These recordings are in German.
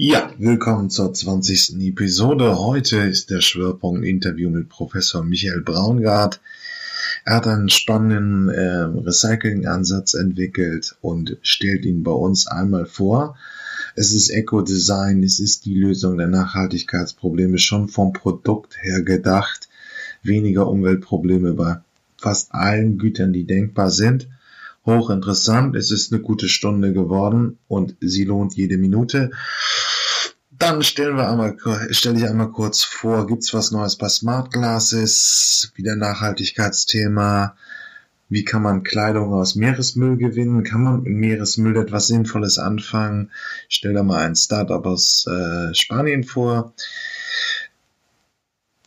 Ja, willkommen zur 20. Episode. Heute ist der Schwerpunkt Interview mit Professor Michael Braungart. Er hat einen spannenden äh, Recycling-Ansatz entwickelt und stellt ihn bei uns einmal vor. Es ist Eco-Design, es ist die Lösung der Nachhaltigkeitsprobleme schon vom Produkt her gedacht. Weniger Umweltprobleme bei fast allen Gütern, die denkbar sind. Hochinteressant, es ist eine gute Stunde geworden und sie lohnt jede Minute. Dann stellen wir einmal, stelle ich einmal kurz vor, gibt's was Neues bei Smart Glasses? Wieder Nachhaltigkeitsthema. Wie kann man Kleidung aus Meeresmüll gewinnen? Kann man mit Meeresmüll etwas Sinnvolles anfangen? Ich stelle da mal ein Startup aus äh, Spanien vor.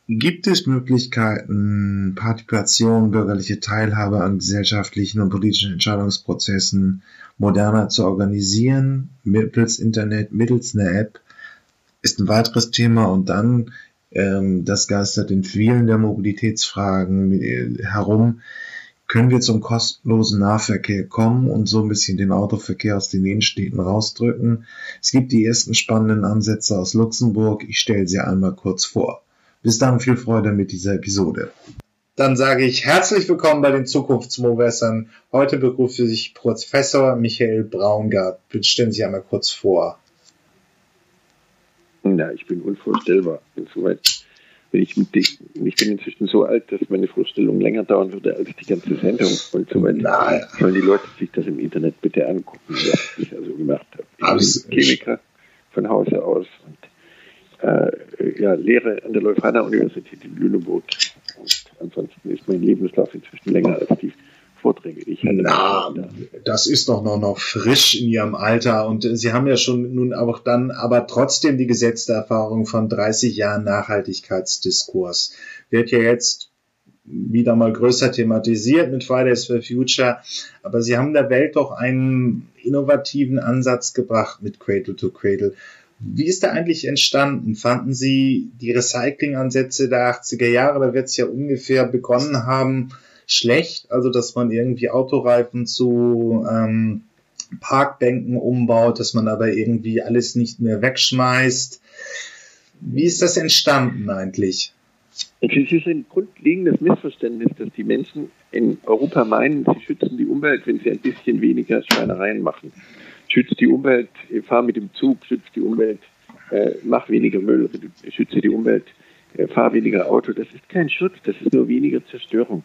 Gibt es Möglichkeiten, Partizipation, bürgerliche Teilhabe an gesellschaftlichen und politischen Entscheidungsprozessen moderner zu organisieren, mittels Internet, mittels einer App? Ist ein weiteres Thema und dann, ähm, das geistert in vielen der Mobilitätsfragen äh, herum, können wir zum kostenlosen Nahverkehr kommen und so ein bisschen den Autoverkehr aus den Innenstädten rausdrücken. Es gibt die ersten spannenden Ansätze aus Luxemburg. Ich stelle sie einmal kurz vor. Bis dann viel Freude mit dieser Episode. Dann sage ich herzlich willkommen bei den Zukunftsmowessern. Heute begrüße ich Professor Michael Braungart. Bitte stellen Sie einmal kurz vor. Na, ich bin unvorstellbar. Insoweit bin ich, mit, ich bin inzwischen so alt, dass meine Vorstellung länger dauern würde als die ganze Sendung und so weiter. Sollen die Leute sich das im Internet bitte angucken, was ich also gemacht habe. Ich Alles bin Chemiker von Hause aus und äh, ja, Lehre an der Leuphana Universität in Lüneburg. Und ansonsten ist mein Lebenslauf inzwischen länger als die Vorträge, ich. Na, das ist doch noch, noch frisch in Ihrem Alter und Sie haben ja schon nun auch dann aber trotzdem die gesetzte Erfahrung von 30 Jahren Nachhaltigkeitsdiskurs. Wird ja jetzt wieder mal größer thematisiert mit Fridays for Future, aber Sie haben der Welt doch einen innovativen Ansatz gebracht mit Cradle to Cradle. Wie ist der eigentlich entstanden? Fanden Sie die Recyclingansätze der 80er Jahre, da wird es ja ungefähr begonnen haben, schlecht, also dass man irgendwie Autoreifen zu ähm, Parkbänken umbaut, dass man aber irgendwie alles nicht mehr wegschmeißt. Wie ist das entstanden eigentlich? Es ist ein grundlegendes Missverständnis, dass die Menschen in Europa meinen, sie schützen die Umwelt, wenn sie ein bisschen weniger Schweinereien machen. Schützt die Umwelt, fahr mit dem Zug, schützt die Umwelt, äh, mach weniger Müll, schütze die Umwelt, äh, fahr weniger Auto. Das ist kein Schutz, das ist nur weniger Zerstörung.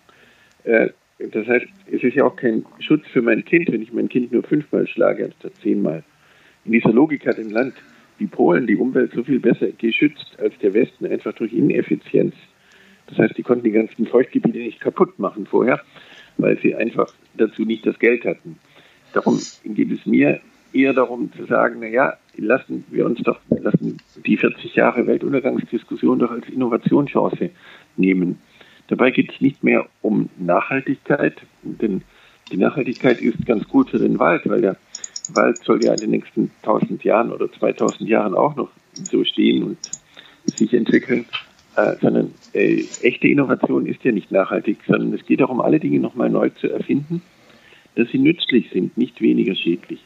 Äh, das heißt, es ist ja auch kein Schutz für mein Kind, wenn ich mein Kind nur fünfmal schlage anstatt zehnmal. In dieser Logik hat ein Land wie Polen die Umwelt so viel besser geschützt als der Westen, einfach durch Ineffizienz. Das heißt, die konnten die ganzen Feuchtgebiete nicht kaputt machen vorher, weil sie einfach dazu nicht das Geld hatten. Darum geht es mir eher darum zu sagen, na ja, lassen wir uns doch, lassen die 40 Jahre Weltuntergangsdiskussion doch als Innovationschance nehmen. Dabei geht es nicht mehr um Nachhaltigkeit, denn die Nachhaltigkeit ist ganz gut für den Wald, weil der Wald soll ja in den nächsten 1000 Jahren oder 2000 Jahren auch noch so stehen und sich entwickeln. Äh, sondern äh, echte Innovation ist ja nicht nachhaltig, sondern es geht darum, alle Dinge nochmal neu zu erfinden, dass sie nützlich sind, nicht weniger schädlich.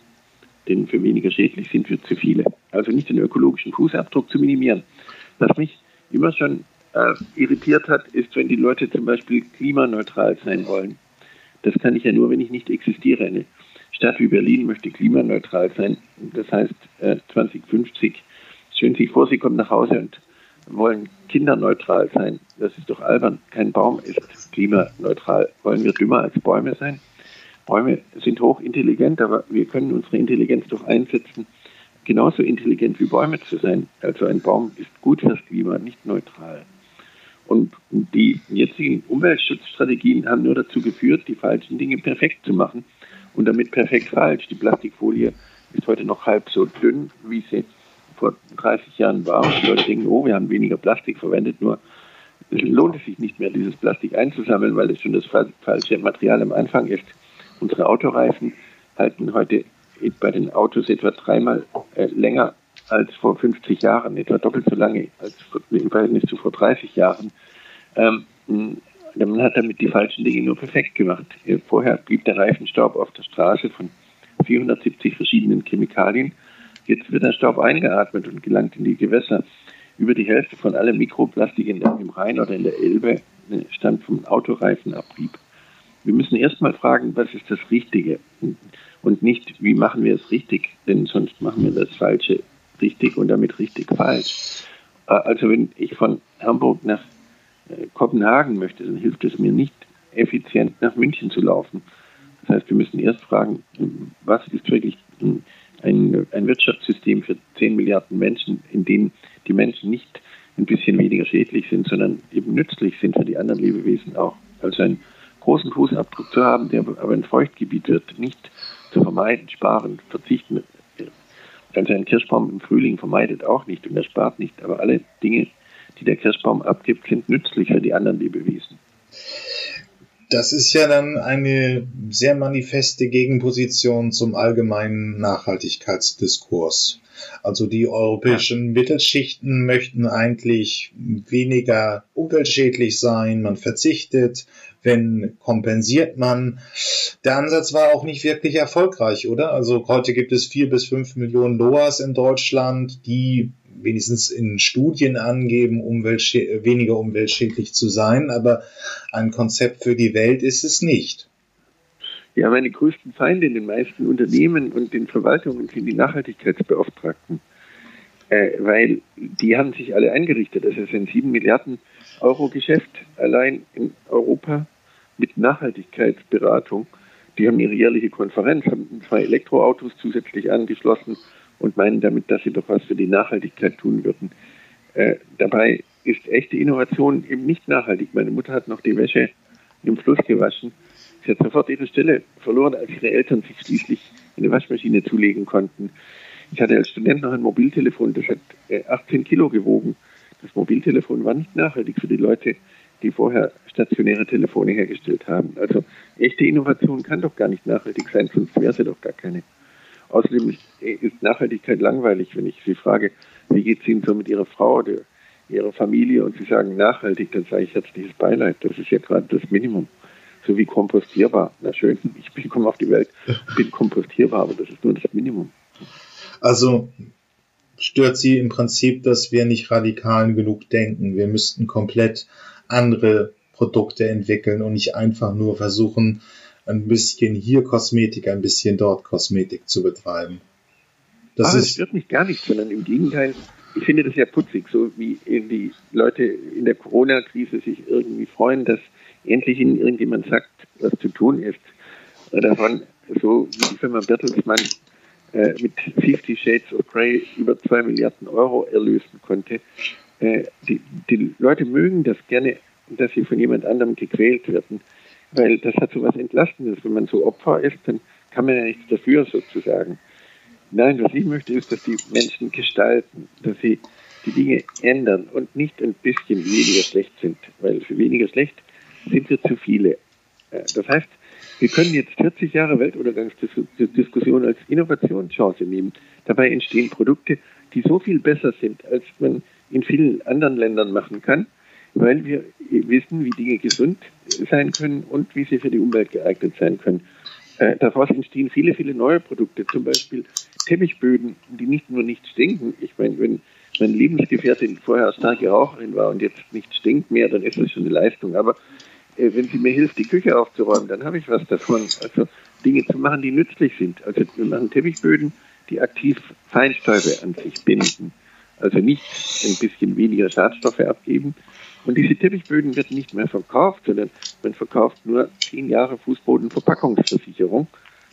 Denn für weniger schädlich sind wir zu viele. Also nicht den ökologischen Fußabdruck zu minimieren. Was mich immer schon äh, irritiert hat, ist, wenn die Leute zum Beispiel klimaneutral sein wollen. Das kann ich ja nur, wenn ich nicht existiere. Eine Stadt wie Berlin möchte klimaneutral sein. Das heißt, äh, 2050 stellen Sie sich vor, Sie kommen nach Hause und wollen kinderneutral sein. Das ist doch albern. Kein Baum ist klimaneutral. Wollen wir dümmer als Bäume sein? Bäume sind hochintelligent, aber wir können unsere Intelligenz doch einsetzen, genauso intelligent wie Bäume zu sein. Also ein Baum ist gut fürs Klima, nicht neutral. Und die jetzigen Umweltschutzstrategien haben nur dazu geführt, die falschen Dinge perfekt zu machen und damit perfekt falsch. Die Plastikfolie ist heute noch halb so dünn, wie sie vor 30 Jahren war. Und die Leute denken, oh, wir haben weniger Plastik verwendet, nur es lohnt es sich nicht mehr, dieses Plastik einzusammeln, weil es schon das falsche Material am Anfang ist. Unsere Autoreifen halten heute bei den Autos etwa dreimal äh, länger als vor 50 Jahren, etwa doppelt so lange als im Verhältnis zu vor 30 Jahren. Ähm, man hat damit die falschen Dinge nur perfekt gemacht. Vorher blieb der Reifenstaub auf der Straße von 470 verschiedenen Chemikalien. Jetzt wird der Staub eingeatmet und gelangt in die Gewässer. Über die Hälfte von allem Mikroplastik in der, im Rhein oder in der Elbe äh, stammt vom Autoreifenabrieb. Wir müssen erstmal fragen, was ist das Richtige und nicht, wie machen wir es richtig, denn sonst machen wir das Falsche richtig und damit richtig falsch. Äh, also wenn ich von Hamburg nach äh, Kopenhagen möchte, dann hilft es mir nicht, effizient nach München zu laufen. Das heißt, wir müssen erst fragen, was ist wirklich ein, ein Wirtschaftssystem für 10 Milliarden Menschen, in dem die Menschen nicht ein bisschen weniger schädlich sind, sondern eben nützlich sind für die anderen Lebewesen auch. Also einen großen Fußabdruck zu haben, der aber ein Feuchtgebiet wird, nicht zu vermeiden, sparen, verzichten. Also ein Kirschbaum im Frühling vermeidet auch nicht und er spart nicht, aber alle Dinge, die der Kirschbaum abgibt, sind nützlich für die anderen Lebewesen. Das ist ja dann eine sehr manifeste Gegenposition zum allgemeinen Nachhaltigkeitsdiskurs. Also die europäischen Mittelschichten möchten eigentlich weniger umweltschädlich sein, man verzichtet, wenn kompensiert man. Der Ansatz war auch nicht wirklich erfolgreich, oder? Also heute gibt es vier bis fünf Millionen Loas in Deutschland, die wenigstens in Studien angeben, umweltschä weniger umweltschädlich zu sein, aber ein Konzept für die Welt ist es nicht. Ja, meine größten Feinde in den meisten Unternehmen und den Verwaltungen sind die Nachhaltigkeitsbeauftragten, äh, weil die haben sich alle eingerichtet. Das ist ein 7 Milliarden Euro Geschäft allein in Europa mit Nachhaltigkeitsberatung. Die haben ihre jährliche Konferenz, haben zwei Elektroautos zusätzlich angeschlossen und meinen damit, dass sie doch was für die Nachhaltigkeit tun würden. Äh, dabei ist echte Innovation eben nicht nachhaltig. Meine Mutter hat noch die Wäsche im Fluss gewaschen. Sie hat sofort ihre Stelle verloren, als ihre Eltern sich schließlich eine Waschmaschine zulegen konnten. Ich hatte als Student noch ein Mobiltelefon, das hat 18 äh, Kilo gewogen. Das Mobiltelefon war nicht nachhaltig für die Leute, die vorher stationäre Telefone hergestellt haben. Also echte Innovation kann doch gar nicht nachhaltig sein, sonst wäre sie doch gar keine. Außerdem ist Nachhaltigkeit langweilig, wenn ich Sie frage, wie geht es Ihnen so mit Ihrer Frau oder Ihrer Familie und Sie sagen nachhaltig, dann sage ich herzliches Beileid. Das ist ja gerade das Minimum. So wie kompostierbar. Na schön, ich bin, komme auf die Welt, bin kompostierbar, aber das ist nur das Minimum. Also stört Sie im Prinzip, dass wir nicht radikal genug denken. Wir müssten komplett andere Produkte entwickeln und nicht einfach nur versuchen, ein bisschen hier Kosmetik, ein bisschen dort Kosmetik zu betreiben. Das, ah, das stört mich gar nicht, sondern im Gegenteil, ich finde das ja putzig, so wie die Leute in der Corona-Krise sich irgendwie freuen, dass endlich irgendjemand sagt, was zu tun ist. Davon, so wie die Firma Bertelsmann äh, mit 50 Shades of Grey über 2 Milliarden Euro erlösen konnte. Äh, die, die Leute mögen das gerne, dass sie von jemand anderem gequält werden weil das hat so was Entlastendes. Wenn man so Opfer ist, dann kann man ja nichts dafür sozusagen. Nein, was ich möchte, ist, dass die Menschen gestalten, dass sie die Dinge ändern und nicht ein bisschen weniger schlecht sind, weil für weniger schlecht sind wir zu viele. Äh, das heißt, wir können jetzt 40 Jahre Weltuntergangsdiskussion als Innovationschance nehmen. Dabei entstehen Produkte, die so viel besser sind, als man in vielen anderen Ländern machen kann weil wir wissen, wie Dinge gesund sein können und wie sie für die Umwelt geeignet sein können. Äh, daraus entstehen viele, viele neue Produkte, zum Beispiel Teppichböden, die nicht nur nicht stinken. Ich meine, wenn meine Lebensgefährtin vorher starke Raucherin war und jetzt nicht stinkt mehr, dann ist das schon eine Leistung. Aber wenn sie mir hilft, die Küche aufzuräumen, dann habe ich was davon. Also Dinge zu machen, die nützlich sind. Also wir machen Teppichböden, die aktiv Feinstäube an sich binden. Also nicht ein bisschen weniger Schadstoffe abgeben, und diese Teppichböden werden nicht mehr verkauft, sondern man verkauft nur zehn Jahre Fußbodenverpackungsversicherung.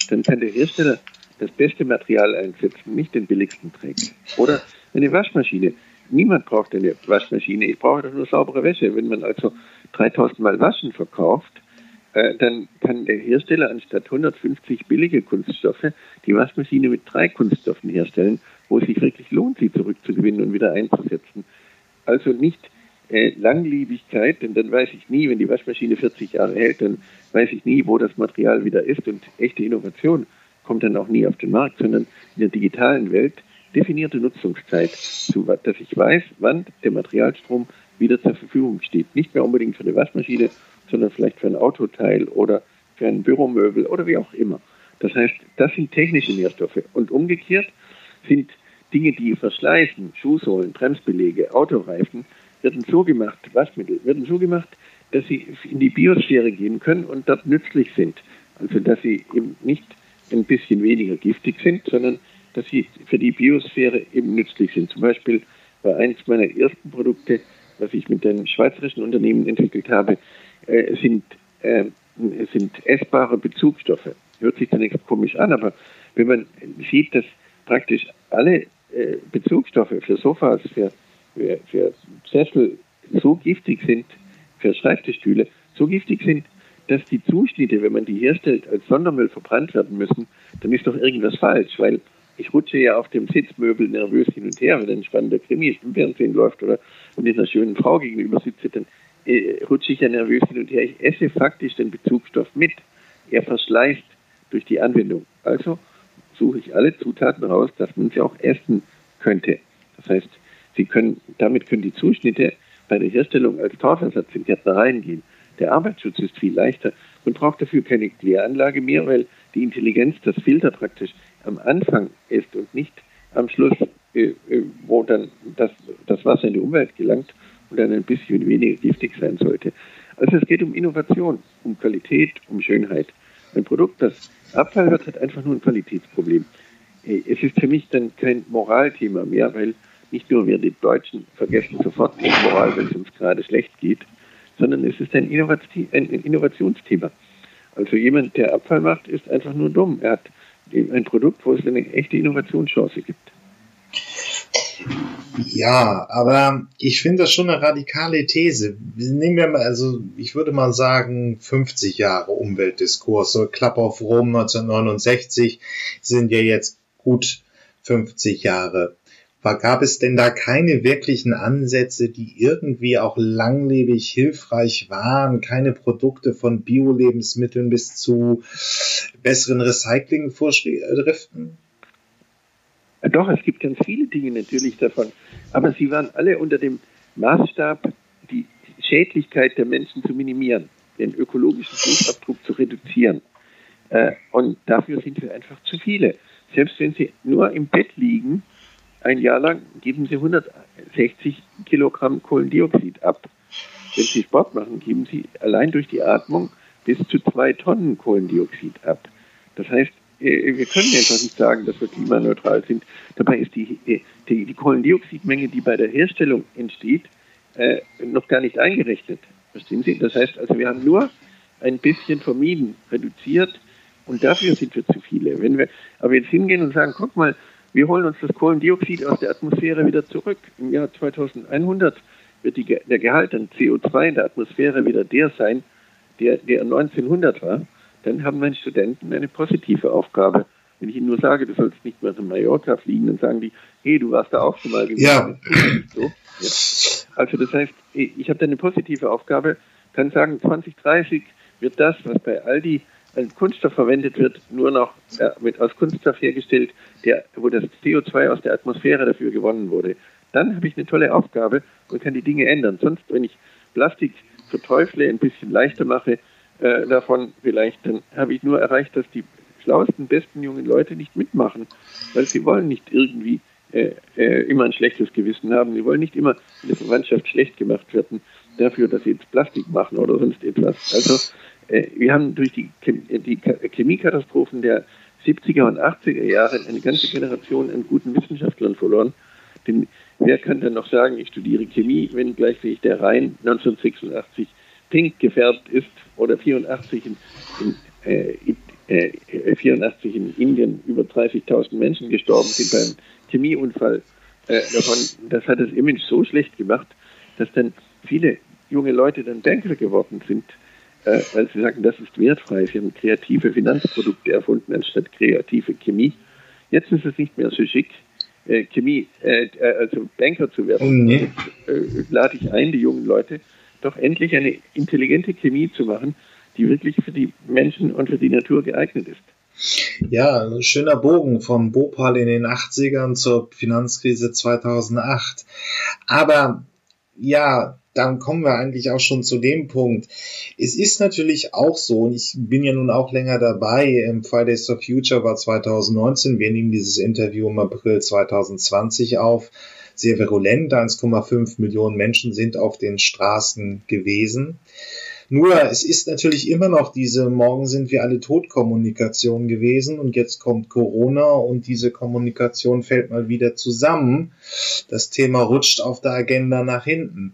Dann kann der Hersteller das beste Material einsetzen, nicht den billigsten Dreck. Oder eine Waschmaschine. Niemand braucht eine Waschmaschine. Ich brauche doch nur saubere Wäsche. Wenn man also 3000 Mal Waschen verkauft, äh, dann kann der Hersteller anstatt 150 billige Kunststoffe die Waschmaschine mit drei Kunststoffen herstellen, wo es sich wirklich lohnt, sie zurückzugewinnen und wieder einzusetzen. Also nicht äh, Langlebigkeit, denn dann weiß ich nie, wenn die Waschmaschine 40 Jahre hält, dann weiß ich nie, wo das Material wieder ist und echte Innovation kommt dann auch nie auf den Markt, sondern in der digitalen Welt definierte Nutzungszeit, dass ich weiß, wann der Materialstrom wieder zur Verfügung steht. Nicht mehr unbedingt für eine Waschmaschine, sondern vielleicht für ein Autoteil oder für ein Büromöbel oder wie auch immer. Das heißt, das sind technische Nährstoffe. Und umgekehrt sind Dinge, die verschleißen, Schuhsohlen, Bremsbelege, Autoreifen, werden so gemacht, Waschmittel, werden so gemacht, dass sie in die Biosphäre gehen können und dort nützlich sind. Also dass sie eben nicht ein bisschen weniger giftig sind, sondern dass sie für die Biosphäre eben nützlich sind. Zum Beispiel war eins meiner ersten Produkte, was ich mit einem schweizerischen Unternehmen entwickelt habe, äh, sind, äh, sind essbare Bezugsstoffe. Hört sich zunächst komisch an, aber wenn man sieht, dass praktisch alle äh, Bezugsstoffe für Sofas, für, für, für Sessel so giftig sind, für Schreibtischstühle so giftig sind, dass die Zuschnitte, wenn man die herstellt, als Sondermüll verbrannt werden müssen, dann ist doch irgendwas falsch, weil ich rutsche ja auf dem Sitzmöbel nervös hin und her, wenn ein spannender Krimi im Fernsehen läuft oder ich einer schönen Frau gegenüber sitze, dann äh, rutsche ich ja nervös hin und her. Ich esse faktisch den Bezugsstoff mit. Er verschleißt durch die Anwendung. Also suche ich alle Zutaten raus, dass man sie auch essen könnte. Das heißt, sie können, damit können die Zuschnitte bei der Herstellung als Torfersatz in Gärtnereien gehen. Der Arbeitsschutz ist viel leichter. Man braucht dafür keine Kläranlage mehr, weil die Intelligenz das Filter praktisch am Anfang ist und nicht am Schluss, wo dann das, das Wasser in die Umwelt gelangt und dann ein bisschen weniger giftig sein sollte. Also es geht um Innovation, um Qualität, um Schönheit. Ein Produkt, das Abfall wird, hat einfach nur ein Qualitätsproblem. Äh, es ist für mich dann kein Moralthema mehr, weil nicht nur wir die Deutschen vergessen sofort die Moral, wenn es uns gerade schlecht geht, sondern es ist ein, Innovationsthema. Also jemand, der Abfall macht, ist einfach nur dumm. Er hat ein Produkt, wo es eine echte Innovationschance gibt. Ja, aber ich finde das schon eine radikale These. Nehmen wir mal, also ich würde mal sagen, 50 Jahre Umweltdiskurs. So Klapp auf Rom 1969 sind ja jetzt gut 50 Jahre. Gab es denn da keine wirklichen Ansätze, die irgendwie auch langlebig hilfreich waren? Keine Produkte von Bio-Lebensmitteln bis zu besseren Recyclingvorschriften? Doch, es gibt ganz viele Dinge natürlich davon. Aber sie waren alle unter dem Maßstab, die Schädlichkeit der Menschen zu minimieren, den ökologischen Fußabdruck zu reduzieren. Äh, und dafür sind wir einfach zu viele. Selbst wenn sie nur im Bett liegen, ein Jahr lang, geben sie 160 Kilogramm Kohlendioxid ab. Wenn sie Sport machen, geben sie allein durch die Atmung bis zu zwei Tonnen Kohlendioxid ab. Das heißt, wir können einfach nicht sagen, dass wir klimaneutral sind. Dabei ist die, äh, die, die Kohlendioxidmenge, die bei der Herstellung entsteht, äh, noch gar nicht eingerechnet. Verstehen Sie? Das heißt also, wir haben nur ein bisschen vermieden, reduziert und dafür sind wir zu viele. Wenn wir aber jetzt hingehen und sagen, guck mal, wir holen uns das Kohlendioxid aus der Atmosphäre wieder zurück. Im Jahr 2100 wird die, der Gehalt an CO2 in der Atmosphäre wieder der sein, der, der 1900 war dann haben meine Studenten eine positive Aufgabe. Wenn ich ihnen nur sage, du sollst nicht mehr in Mallorca fliegen, dann sagen die, hey, du warst da auch schon mal gewesen. Ja. So, ja. Also das heißt, ich habe da eine positive Aufgabe, kann sagen, 2030 wird das, was bei Aldi als Kunststoff verwendet wird, nur noch äh, mit, aus Kunststoff hergestellt, der, wo das CO2 aus der Atmosphäre dafür gewonnen wurde. Dann habe ich eine tolle Aufgabe und kann die Dinge ändern. Sonst, wenn ich Plastik verteufle, ein bisschen leichter mache, äh, davon vielleicht, dann habe ich nur erreicht, dass die schlauesten, besten jungen Leute nicht mitmachen, weil sie wollen nicht irgendwie äh, äh, immer ein schlechtes Gewissen haben. Sie wollen nicht immer in der Verwandtschaft schlecht gemacht werden dafür, dass sie jetzt Plastik machen oder sonst etwas. Also äh, wir haben durch die, die Chemiekatastrophen der 70er und 80er Jahre eine ganze Generation an guten Wissenschaftlern verloren. Denn wer kann dann noch sagen, ich studiere Chemie, wenn gleichzeitig der Rhein 1986 pink gefärbt ist oder 84 in, in, äh, äh, 84 in Indien über 30.000 Menschen gestorben sind beim Chemieunfall. Äh, davon, das hat das Image so schlecht gemacht, dass dann viele junge Leute dann Banker geworden sind, äh, weil sie sagen, das ist wertfrei. Sie haben kreative Finanzprodukte erfunden anstatt kreative Chemie. Jetzt ist es nicht mehr so schick, äh, Chemie, äh, also Banker zu werden. Mhm. Jetzt lade ich ein, die jungen Leute, doch endlich eine intelligente Chemie zu machen, die wirklich für die Menschen und für die Natur geeignet ist. Ja, ein schöner Bogen vom Bhopal in den 80ern zur Finanzkrise 2008. Aber ja, dann kommen wir eigentlich auch schon zu dem Punkt. Es ist natürlich auch so, und ich bin ja nun auch länger dabei, Fridays for Future war 2019, wir nehmen dieses Interview im April 2020 auf, sehr virulent, 1,5 Millionen Menschen sind auf den Straßen gewesen. Nur es ist natürlich immer noch diese Morgen sind wir alle tot Kommunikation gewesen und jetzt kommt Corona und diese Kommunikation fällt mal wieder zusammen. Das Thema rutscht auf der Agenda nach hinten.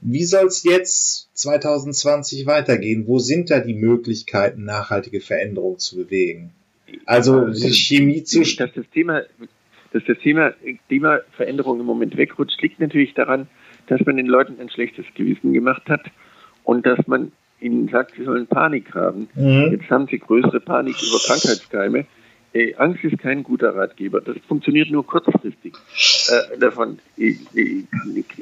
Wie soll es jetzt 2020 weitergehen? Wo sind da die Möglichkeiten, nachhaltige Veränderungen zu bewegen? Also die Chemie zu. Das Thema, dass das Thema Klimaveränderung im Moment wegrutscht, liegt natürlich daran, dass man den Leuten ein schlechtes Gewissen gemacht hat und dass man ihnen sagt, sie sollen Panik haben. Mhm. Jetzt haben sie größere Panik über Krankheitskeime. Äh, Angst ist kein guter Ratgeber. Das funktioniert nur kurzfristig. Äh, davon äh,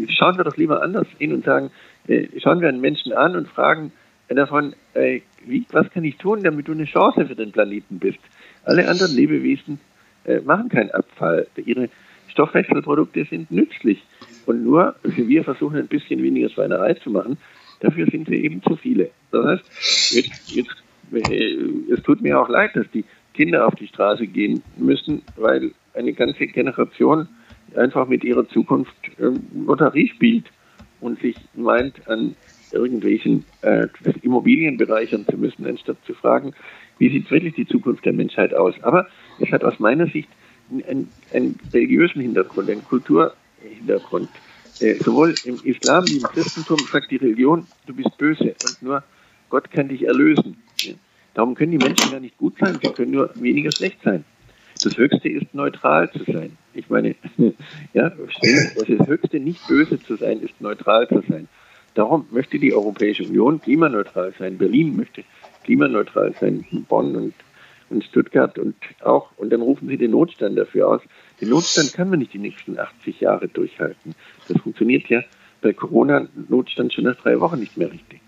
schauen wir doch lieber anders hin und sagen, äh, schauen wir einen Menschen an und fragen davon, äh, wie, was kann ich tun, damit du eine Chance für den Planeten bist. Alle anderen Lebewesen äh, machen keinen Abfall. Ihre Stoffwechselprodukte sind nützlich. Und nur wir versuchen ein bisschen weniger Schweinerei zu machen, Dafür sind wir eben zu viele. Das heißt, jetzt, jetzt, äh, es tut mir auch leid, dass die Kinder auf die Straße gehen müssen, weil eine ganze Generation einfach mit ihrer Zukunft ähm, Lotterie spielt und sich meint, an irgendwelchen äh, Immobilien bereichern zu müssen, anstatt zu fragen, wie sieht wirklich die Zukunft der Menschheit aus. Aber es hat aus meiner Sicht einen, einen religiösen Hintergrund, einen Kulturhintergrund. Äh, sowohl im Islam wie im Christentum sagt die Religion, du bist böse und nur Gott kann dich erlösen. Darum können die Menschen ja nicht gut sein, sie können nur weniger schlecht sein. Das Höchste ist neutral zu sein. Ich meine, ja, das Höchste nicht böse zu sein, ist neutral zu sein. Darum möchte die Europäische Union klimaneutral sein. Berlin möchte klimaneutral sein, Bonn und, und Stuttgart und auch. Und dann rufen sie den Notstand dafür aus. Den Notstand kann man nicht die nächsten 80 Jahre durchhalten. Das funktioniert ja bei Corona-Notstand schon nach drei Wochen nicht mehr richtig.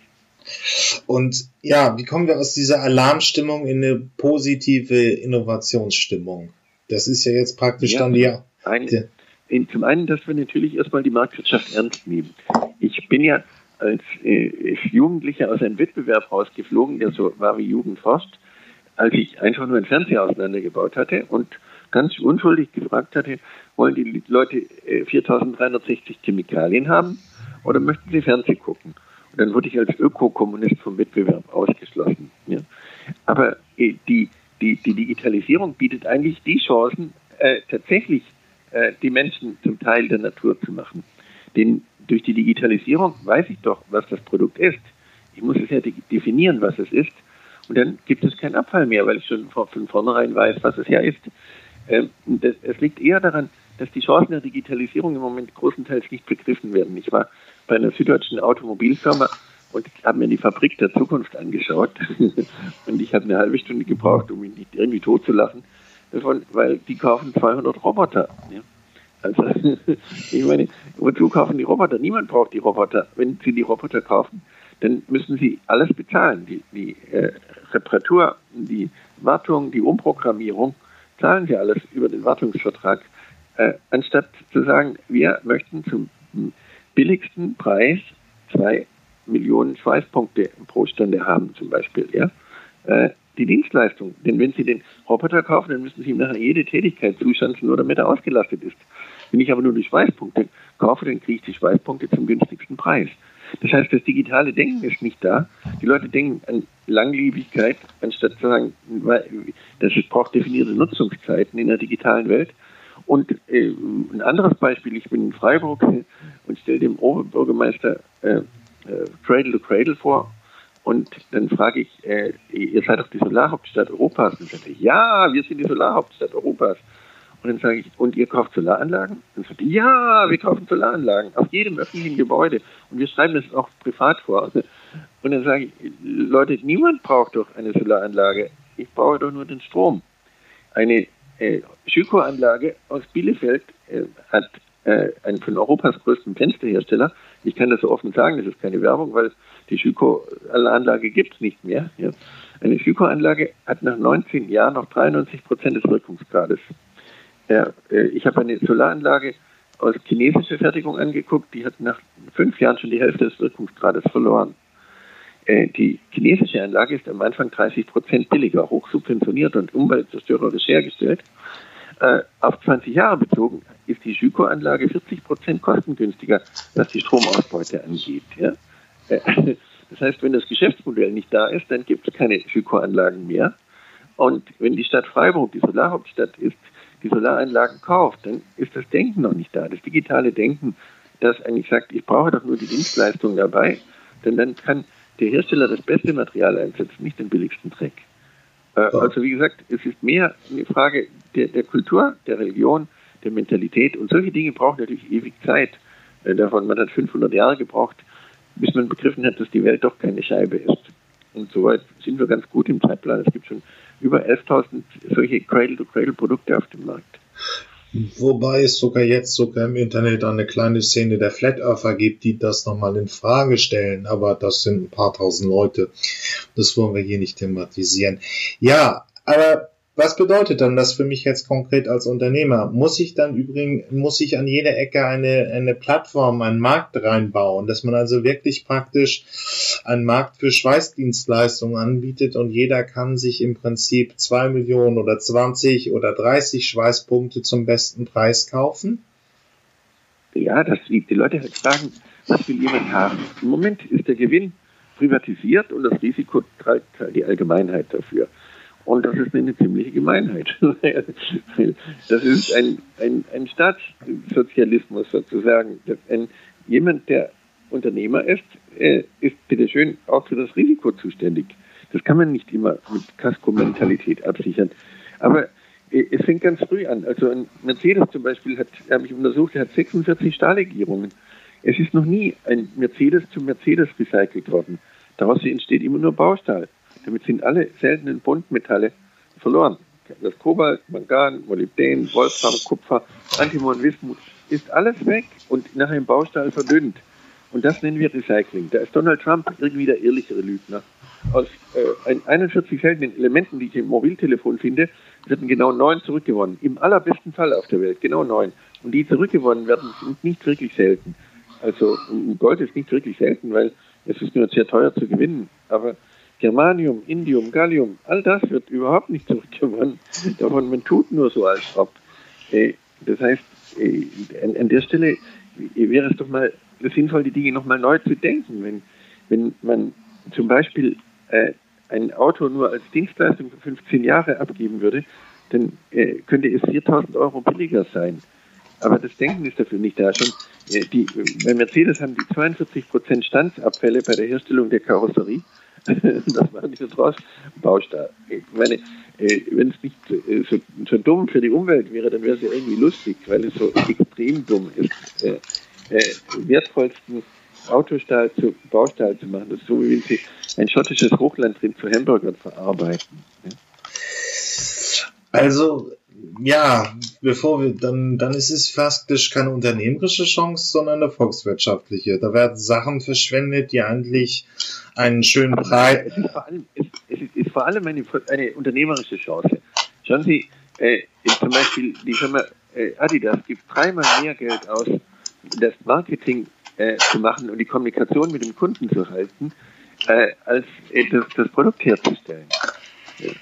Und ja, wie kommen wir aus dieser Alarmstimmung in eine positive Innovationsstimmung? Das ist ja jetzt praktisch ja, dann die. Ein, in, zum einen, dass wir natürlich erstmal die Marktwirtschaft ernst nehmen. Ich bin ja als äh, Jugendlicher aus einem Wettbewerb rausgeflogen, der so war wie Jugendforst, als ich einfach nur einen Fernseher auseinandergebaut hatte und ganz unschuldig gefragt hatte, wollen die Leute 4360 äh, Chemikalien haben oder möchten sie Fernsehen gucken? Und dann wurde ich als Ökokommunist vom Wettbewerb ausgeschlossen. Ja. Aber äh, die, die, die Digitalisierung bietet eigentlich die Chancen, äh, tatsächlich äh, die Menschen zum Teil der Natur zu machen. Denn durch die Digitalisierung weiß ich doch, was das Produkt ist. Ich muss es ja definieren, was es ist. Und dann gibt es keinen Abfall mehr, weil ich schon von vornherein weiß, was es ja ist. Ähm, es liegt eher daran, dass die Chancen der Digitalisierung im Moment großenteils nicht begriffen werden. Ich war bei einer süddeutschen Automobilfirma und habe mir die Fabrik der Zukunft angeschaut. und ich habe eine halbe Stunde gebraucht, um mich nicht irgendwie tot zu lachen, davon, weil die kaufen 200 Roboter. Ja. Also, ich meine, wozu kaufen die Roboter? Niemand braucht die Roboter. Wenn sie die Roboter kaufen, dann müssen sie alles bezahlen. Die, die äh, Reparatur, die Wartung, die Umprogrammierung zahlen sie alles über den Wartungsvertrag, äh, anstatt zu sagen, wir möchten zum billigsten Preis zwei Millionen Schweißpunkte pro Stunde haben, zum Beispiel, ja. Äh, die Dienstleistung. Denn wenn Sie den Roboter kaufen, dann müssen Sie ihm nachher jede Tätigkeit zuschanzen, nur damit er ausgelastet ist. Wenn ich aber nur die Schweißpunkte kaufe, dann kriege ich die Schweißpunkte zum günstigsten Preis. Das heißt, das digitale Denken ist nicht da. Die Leute denken an Langlebigkeit, anstatt zu sagen, das braucht definierte Nutzungszeiten in der digitalen Welt. Und äh, ein anderes Beispiel, ich bin in Freiburg und stelle dem Oberbürgermeister äh, äh, Cradle to Cradle vor. Und dann frage ich, äh, ihr seid doch die Solarhauptstadt Europas. Und sagt er, ja, wir sind die Solarhauptstadt Europas. Und dann sage ich, und ihr kauft Solaranlagen? Dann sagt er, ja, wir kaufen Solaranlagen auf jedem öffentlichen Gebäude. Und wir schreiben das auch privat vor. Und dann sage ich, Leute, niemand braucht doch eine Solaranlage. Ich brauche doch nur den Strom. Eine äh, Schüko-Anlage aus Bielefeld äh, hat äh, einen von Europas größten Fensterhersteller. Ich kann das so offen sagen, das ist keine Werbung, weil die Schüko-Anlage gibt es nicht mehr. Ja. Eine Schüko-Anlage hat nach 19 Jahren noch 93 Prozent des Wirkungsgrades. Ja, äh, ich habe eine Solaranlage aus chinesischer Fertigung angeguckt, die hat nach fünf Jahren schon die Hälfte des Wirkungsgrades verloren. Äh, die chinesische Anlage ist am Anfang 30 Prozent billiger, hochsubventioniert und umweltzerstörerisch hergestellt. Äh, auf 20 Jahre bezogen ist die Schüko-Anlage 40 Prozent kostengünstiger, was die Stromausbeute angeht. Das heißt, wenn das Geschäftsmodell nicht da ist, dann gibt es keine Schüko-Anlagen mehr. Und wenn die Stadt Freiburg die Solarhauptstadt ist, die Solaranlagen kauft, dann ist das Denken noch nicht da. Das digitale Denken, das eigentlich sagt, ich brauche doch nur die Dienstleistung dabei, denn dann kann der Hersteller das beste Material einsetzt, nicht den billigsten Dreck. Äh, also wie gesagt, es ist mehr eine Frage der, der, Kultur, der Religion, der Mentalität und solche Dinge brauchen natürlich ewig Zeit. Äh, davon man hat 500 Jahre gebraucht, bis man begriffen hat, dass die Welt doch keine Scheibe ist. Und soweit sind wir ganz gut im Zeitplan. Es gibt schon über 11.000 solche Cradle-to-Cradle-Produkte auf dem Markt. Wobei es sogar jetzt sogar im Internet eine kleine Szene der Flat Earther gibt, die das nochmal in Frage stellen. Aber das sind ein paar tausend Leute. Das wollen wir hier nicht thematisieren. Ja, aber was bedeutet dann das für mich jetzt konkret als Unternehmer? Muss ich dann übrigens, muss ich an jeder Ecke eine, eine Plattform, einen Markt reinbauen, dass man also wirklich praktisch einen Markt für Schweißdienstleistungen anbietet und jeder kann sich im Prinzip zwei Millionen oder 20 oder 30 Schweißpunkte zum besten Preis kaufen? Ja, das liegt. Die Leute fragen, was will jemand haben? Im Moment ist der Gewinn privatisiert und das Risiko trägt die Allgemeinheit dafür. Und das ist eine ziemliche Gemeinheit. das ist ein, ein, ein Staatssozialismus sozusagen. Ein, jemand, der Unternehmer ist, äh, ist bitteschön auch für das Risiko zuständig. Das kann man nicht immer mit Casco-Mentalität absichern. Aber äh, es fängt ganz früh an. Also ein Mercedes zum Beispiel hat, habe ich untersucht, hat 46 Stahllegierungen. Es ist noch nie ein Mercedes zu Mercedes recycelt worden. Daraus entsteht immer nur Baustahl. Damit sind alle seltenen Buntmetalle verloren. Das Kobalt, Mangan, Molybden, Wolfram, Kupfer, Antimon, Wismut ist alles weg und nachher im Baustahl verdünnt. Und das nennen wir Recycling. Da ist Donald Trump irgendwie der ehrlichere Lügner. Aus äh, 41 seltenen Elementen, die ich im Mobiltelefon finde, werden genau neun zurückgewonnen. Im allerbesten Fall auf der Welt, genau neun. Und die zurückgewonnen werden, sind nicht wirklich selten. Also Gold ist nicht wirklich selten, weil es ist nur sehr teuer zu gewinnen. Aber Germanium, Indium, Gallium, all das wird überhaupt nicht zurückgewonnen. Davon man tut nur so, als ob. Äh, das heißt, äh, an, der Stelle wäre es doch mal sinnvoll, die Dinge nochmal neu zu denken. Wenn, wenn man zum Beispiel äh, ein Auto nur als Dienstleistung für 15 Jahre abgeben würde, dann könnte es 4000 Euro billiger sein. Aber das Denken ist dafür nicht da. Schon die, bei Mercedes haben die 42 Prozent Standsabfälle bei der Herstellung der Karosserie das war nicht draus Baustein. Ich meine, äh, wenn es nicht äh, so, so, dumm für die Umwelt wäre, dann wäre es ja irgendwie lustig, weil es so extrem dumm ist, äh, äh, wertvollsten Autostahl zu Baustahl zu machen. Das ist so, wie wenn sie ein schottisches Hochlandrind zu Hamburgern verarbeiten. Ja? Also ja, bevor wir, dann, dann ist es faktisch keine unternehmerische Chance, sondern eine volkswirtschaftliche. Da werden Sachen verschwendet, die eigentlich einen schönen Preis. Es ist vor allem, es, es ist, ist vor allem eine, eine unternehmerische Chance. Schauen Sie, äh, zum Beispiel die Firma äh, Adidas gibt dreimal mehr Geld aus, das Marketing äh, zu machen und die Kommunikation mit dem Kunden zu halten, äh, als äh, das, das Produkt herzustellen.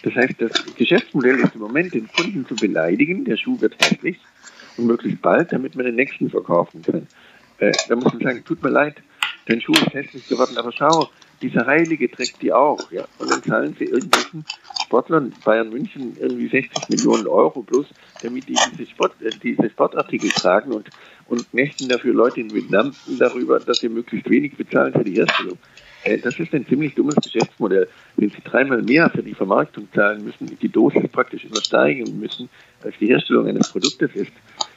Das heißt, das Geschäftsmodell ist im Moment, den Kunden zu beleidigen, der Schuh wird hässlich und möglichst bald, damit man den nächsten verkaufen kann. Äh, da muss man sagen, tut mir leid, dein Schuh ist hässlich geworden, aber schau, dieser Heilige trägt die auch. Ja? Und dann zahlen sie irgendwelchen Sportlern Bayern München irgendwie 60 Millionen Euro plus, damit die diese, Sport, äh, diese Sportartikel tragen und, und möchten dafür Leute in Vietnam darüber, dass sie möglichst wenig bezahlen für die Herstellung. Das ist ein ziemlich dummes Geschäftsmodell. Wenn Sie dreimal mehr für die Vermarktung zahlen müssen, die Dosis praktisch immer steigen müssen, als die Herstellung eines Produktes ist.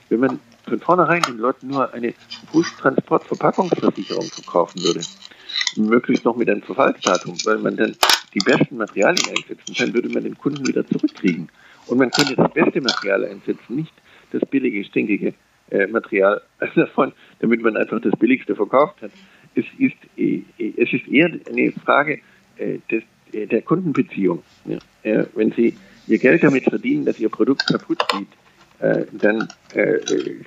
Wenn man von vornherein den Leuten nur eine Busstransportverpackungsversicherung verkaufen würde, möglichst noch mit einem Verfallsdatum, weil man dann die besten Materialien einsetzen kann, würde man den Kunden wieder zurückkriegen. Und man könnte das beste Material einsetzen, nicht das billige, stinkige äh, Material davon, damit man einfach das billigste verkauft hat es ist, äh, es ist eher eine Frage äh, des, äh, der Kundenbeziehung. Wenn Sie Ihr Geld damit verdienen, dass Ihr Produkt kaputt geht, dann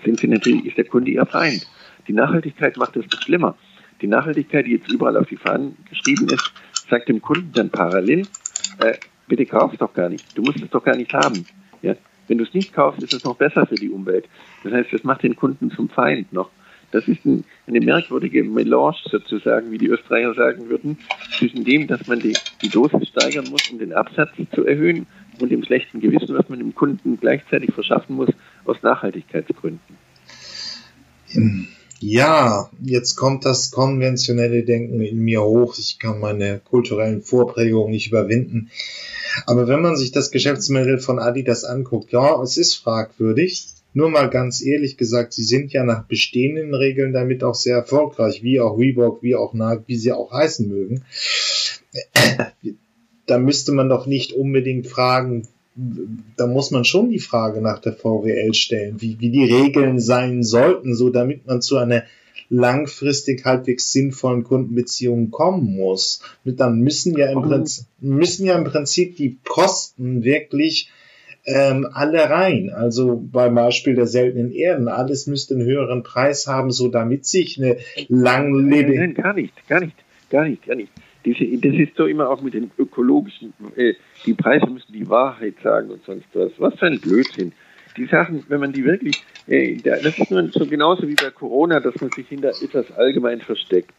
sind sie natürlich, ist der Kunde ihr Feind. Die Nachhaltigkeit macht es noch schlimmer. Die Nachhaltigkeit, die jetzt überall auf die Fahnen geschrieben ist, sagt dem Kunden dann parallel, bitte kauf es doch gar nicht. Du musst es doch gar nicht haben. Ja? Wenn du es nicht kaufst, ist es noch besser für die Umwelt. Das heißt, das macht den Kunden zum Feind noch. Das ist ein, eine merkwürdige Melange sozusagen, wie die Österreicher sagen würden, zwischen dem, dass man die, die Dosis steigern muss, um den Absatz zu erhöhen, und dem schlechten Gewissen, was man dem Kunden gleichzeitig verschaffen muss, aus Nachhaltigkeitsgründen. Ja, jetzt kommt das konventionelle Denken in mir hoch. Ich kann meine kulturellen Vorprägungen nicht überwinden. Aber wenn man sich das Geschäftsmodell von Adidas anguckt, ja, es ist fragwürdig. Nur mal ganz ehrlich gesagt, sie sind ja nach bestehenden Regeln damit auch sehr erfolgreich, wie auch Reebok, wie auch Nike, wie sie auch heißen mögen. Da müsste man doch nicht unbedingt fragen, da muss man schon die Frage nach der VWL stellen, wie, wie die Regeln sein sollten, so damit man zu einer langfristig halbwegs sinnvollen Kundenbeziehungen kommen muss. Dann müssen ja im, Prinzip, müssen ja im Prinzip die Kosten wirklich ähm, alle rein. Also beim Beispiel der seltenen Erden, alles müsste einen höheren Preis haben, so damit sich eine langlebige... Nein, gar nicht, gar nicht, gar nicht, gar nicht. Diese, das ist so immer auch mit den ökologischen, äh, die Preise müssen die Wahrheit sagen und sonst was. Was für ein Blödsinn die Sachen, wenn man die wirklich, äh, das ist nur so genauso wie bei Corona, dass man sich hinter etwas allgemein versteckt.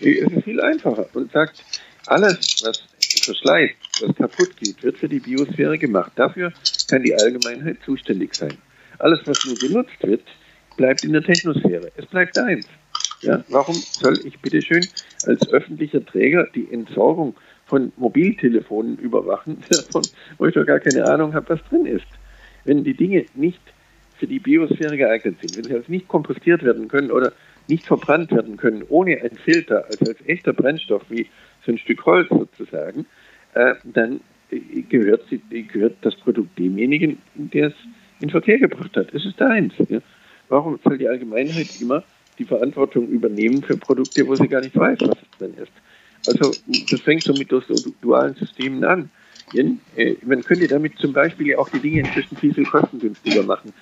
Äh, es ist viel einfacher und sagt, alles, was verschleißt, was kaputt geht, wird für die Biosphäre gemacht. Dafür kann die Allgemeinheit zuständig sein. Alles, was nur genutzt wird, bleibt in der Technosphäre. Es bleibt eins. Ja, warum soll ich bitte schön als öffentlicher Träger die Entsorgung von Mobiltelefonen überwachen, davon, wo ich doch gar keine Ahnung habe, was drin ist? wenn die Dinge nicht für die Biosphäre geeignet sind, wenn sie also nicht kompostiert werden können oder nicht verbrannt werden können, ohne einen Filter, also als echter Brennstoff, wie so ein Stück Holz sozusagen, äh, dann gehört, sie, gehört das Produkt demjenigen, der es in Verkehr gebracht hat. Es ist deins. Ja? Warum soll die Allgemeinheit immer die Verantwortung übernehmen für Produkte, wo sie gar nicht weiß, was es drin ist? Also das fängt so mit so dualen Systemen an. Äh, man könnte damit zum Beispiel auch die Dinge inzwischen viel, viel kostengünstiger machen.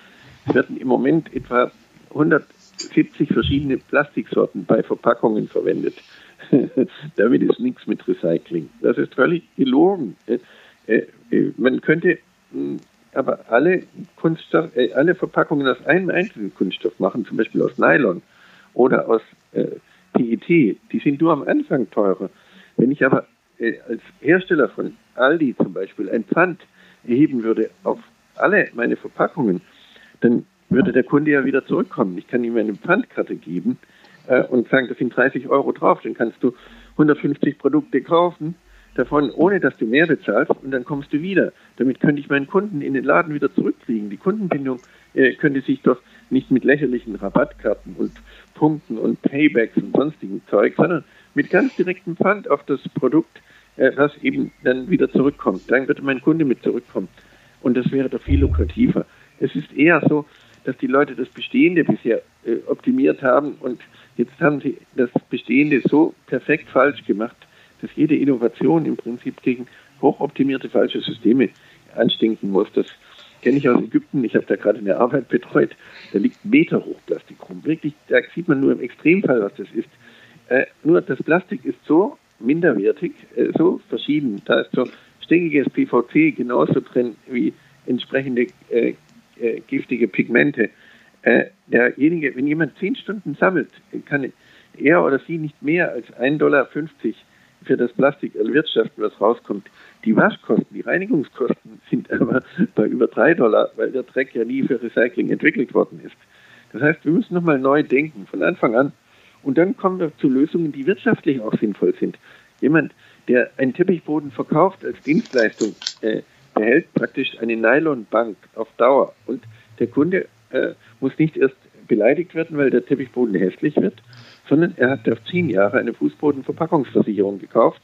Es werden im Moment etwa 170 verschiedene Plastiksorten bei Verpackungen verwendet. damit ist nichts mit Recycling. Das ist völlig gelogen. Äh, äh, man könnte hm, aber alle, Kunststoff, alle Verpackungen aus einem einzelnen Kunststoff machen, zum Beispiel aus Nylon oder aus PET. Die sind nur am Anfang teurer. Wenn ich aber als Hersteller von Aldi zum Beispiel ein Pfand erheben würde auf alle meine Verpackungen, dann würde der Kunde ja wieder zurückkommen. Ich kann ihm eine Pfandkarte geben äh, und sagen, da sind 30 Euro drauf, dann kannst du 150 Produkte kaufen, davon ohne dass du mehr bezahlst und dann kommst du wieder. Damit könnte ich meinen Kunden in den Laden wieder zurückkriegen. Die Kundenbindung äh, könnte sich doch nicht mit lächerlichen Rabattkarten und Punkten und Paybacks und sonstigen Zeug, sondern mit ganz direktem Pfand auf das Produkt äh, was eben dann wieder zurückkommt. Dann wird mein Kunde mit zurückkommen. Und das wäre doch viel lukrativer. Es ist eher so, dass die Leute das Bestehende bisher äh, optimiert haben und jetzt haben sie das Bestehende so perfekt falsch gemacht, dass jede Innovation im Prinzip gegen hochoptimierte falsche Systeme anstinken muss. Das kenne ich aus Ägypten. Ich habe da gerade eine Arbeit betreut. Da liegt Meter hoch Plastik rum. Wirklich, da sieht man nur im Extremfall, was das ist. Äh, nur das Plastik ist so minderwertig, äh, so verschieden. Da ist so stinkiges PVC genauso drin wie entsprechende äh, äh, giftige Pigmente. Äh, derjenige, wenn jemand zehn Stunden sammelt, kann er oder sie nicht mehr als 1,50 Dollar für das Plastik erwirtschaften, was rauskommt. Die Waschkosten, die Reinigungskosten sind aber bei über 3 Dollar, weil der Dreck ja nie für Recycling entwickelt worden ist. Das heißt, wir müssen nochmal neu denken, von Anfang an. Und dann kommen wir zu Lösungen, die wirtschaftlich auch sinnvoll sind. Jemand, der einen Teppichboden verkauft als Dienstleistung, äh, behält praktisch eine Nylonbank auf Dauer. Und der Kunde äh, muss nicht erst beleidigt werden, weil der Teppichboden hässlich wird, sondern er hat auf zehn Jahre eine Fußbodenverpackungsversicherung gekauft.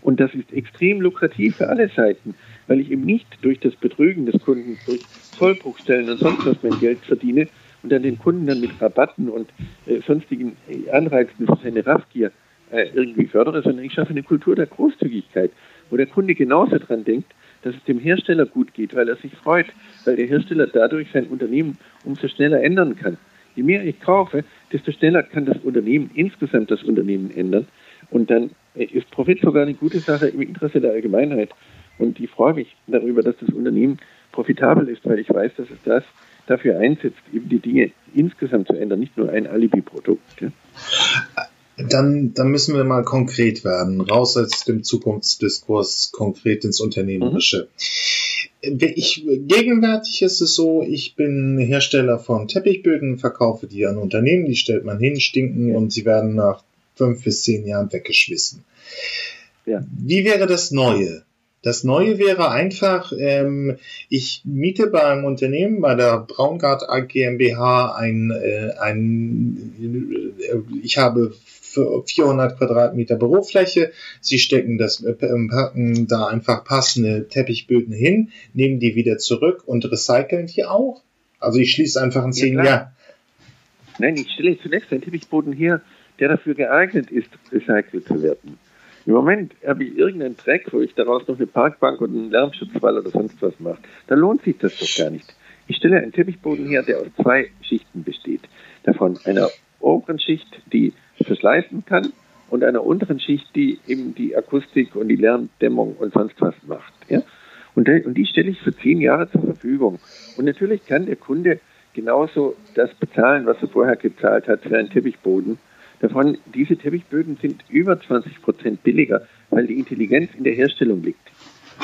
Und das ist extrem lukrativ für alle Seiten, weil ich eben nicht durch das Betrügen des Kunden, durch Zollbruchstellen und sonst was mein Geld verdiene, und dann den Kunden dann mit Rabatten und äh, sonstigen äh, Anreizen für seine Raffgier äh, irgendwie fördere, sondern ich schaffe eine Kultur der Großzügigkeit, wo der Kunde genauso dran denkt, dass es dem Hersteller gut geht, weil er sich freut, weil der Hersteller dadurch sein Unternehmen umso schneller ändern kann. Je mehr ich kaufe, desto schneller kann das Unternehmen insgesamt das Unternehmen ändern. Und dann ist Profit sogar eine gute Sache im Interesse der Allgemeinheit. Und ich freue mich darüber, dass das Unternehmen profitabel ist, weil ich weiß, dass es das dafür einsetzt, eben die Dinge insgesamt zu ändern, nicht nur ein Alibi-Produkt. Ja. Dann, dann müssen wir mal konkret werden, raus aus dem Zukunftsdiskurs, konkret ins Unternehmerische. Mhm. Ich, gegenwärtig ist es so, ich bin Hersteller von Teppichböden, verkaufe die an Unternehmen, die stellt man hin, stinken und sie werden nach fünf bis zehn Jahren weggeschmissen. Ja. Wie wäre das Neue? Das Neue wäre einfach, ähm, ich miete beim Unternehmen, bei der Braungart GmbH ein, äh, ein äh, ich habe 400 Quadratmeter Bürofläche. Sie stecken das, äh, packen da einfach passende Teppichböden hin, nehmen die wieder zurück und recyceln die auch. Also ich schließe einfach in zehn ja, Jahren. Nein, ich stelle zunächst einen Teppichboden her, der dafür geeignet ist, recycelt zu werden. Im Moment habe ich irgendeinen Dreck, wo ich daraus noch eine Parkbank oder einen Lärmschutzwall oder sonst was mache. Da lohnt sich das doch gar nicht. Ich stelle einen Teppichboden her, der aus zwei Schichten besteht. Davon einer oberen Schicht, die verschleißen kann, und einer unteren Schicht, die eben die Akustik und die Lärmdämmung und sonst was macht. Ja? Und, und die stelle ich für zehn Jahre zur Verfügung. Und natürlich kann der Kunde genauso das bezahlen, was er vorher gezahlt hat für einen Teppichboden Davon, diese Teppichböden sind über 20 Prozent billiger, weil die Intelligenz in der Herstellung liegt.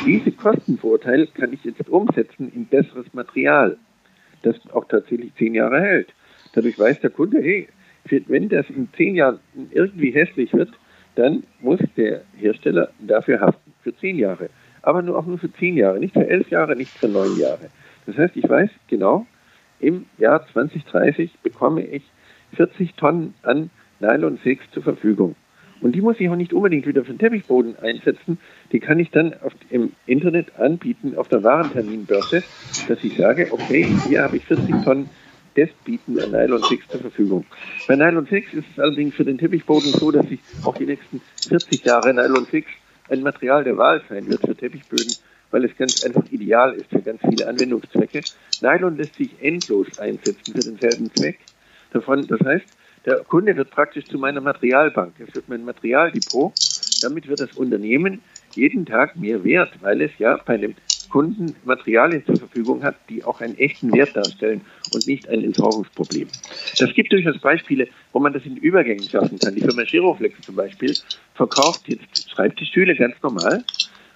Diese Kostenvorteil kann ich jetzt umsetzen in besseres Material, das auch tatsächlich zehn Jahre hält. Dadurch weiß der Kunde, hey, wenn das in zehn Jahren irgendwie hässlich wird, dann muss der Hersteller dafür haften, für zehn Jahre. Aber nur auch nur für zehn Jahre, nicht für elf Jahre, nicht für neun Jahre. Das heißt, ich weiß genau, im Jahr 2030 bekomme ich 40 Tonnen an Nylon-Six zur Verfügung. Und die muss ich auch nicht unbedingt wieder für den Teppichboden einsetzen. Die kann ich dann auf, im Internet anbieten, auf der Warenterminbörse, dass ich sage, okay, hier habe ich 40 Tonnen des bieten an Nylon 6 zur Verfügung. Bei Nylon 6 ist es allerdings für den Teppichboden so, dass ich auch die nächsten 40 Jahre Nylon 6 ein Material der Wahl sein wird für Teppichböden, weil es ganz einfach ideal ist für ganz viele Anwendungszwecke. Nylon lässt sich endlos einsetzen für denselben Zweck. Davon, das heißt, der Kunde wird praktisch zu meiner Materialbank. Es wird mein Materialdepot. Damit wird das Unternehmen jeden Tag mehr wert, weil es ja bei dem Kunden Materialien zur Verfügung hat, die auch einen echten Wert darstellen und nicht ein Entsorgungsproblem. Das gibt durchaus Beispiele, wo man das in Übergängen schaffen kann. Die Firma Giroflex zum Beispiel verkauft jetzt Schreibtischstühle ganz normal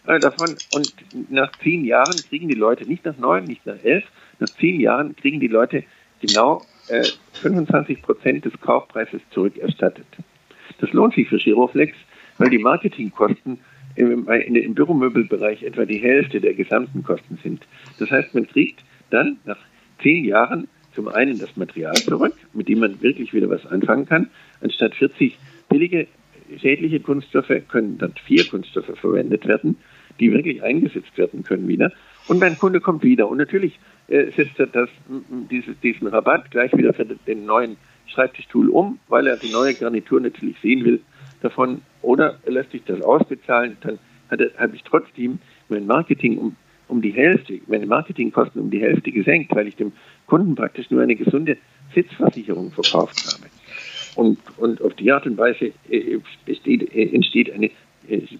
äh, davon und nach zehn Jahren kriegen die Leute, nicht nach neun, nicht nach elf, nach zehn Jahren kriegen die Leute genau 25 äh, Prozent des Kaufpreises zurückerstattet. Das lohnt sich für Giroflex, weil die Marketingkosten im, im Büromöbelbereich etwa die Hälfte der gesamten Kosten sind. Das heißt, man kriegt dann nach zehn Jahren zum einen das Material zurück, mit dem man wirklich wieder was anfangen kann. Anstatt 40 billige schädliche Kunststoffe können dann vier Kunststoffe verwendet werden, die wirklich eingesetzt werden können wieder. Und mein Kunde kommt wieder. Und natürlich äh, setzt er das, dieses, diesen Rabatt gleich wieder für den neuen Schreibtischstuhl um, weil er die neue Garnitur natürlich sehen will davon. Oder er lässt sich das ausbezahlen, dann habe ich trotzdem mein Marketing um, um die Hälfte, meine Marketingkosten um die Hälfte gesenkt, weil ich dem Kunden praktisch nur eine gesunde Sitzversicherung verkauft habe. Und, und auf die Art und Weise äh, besteht, äh, entsteht eine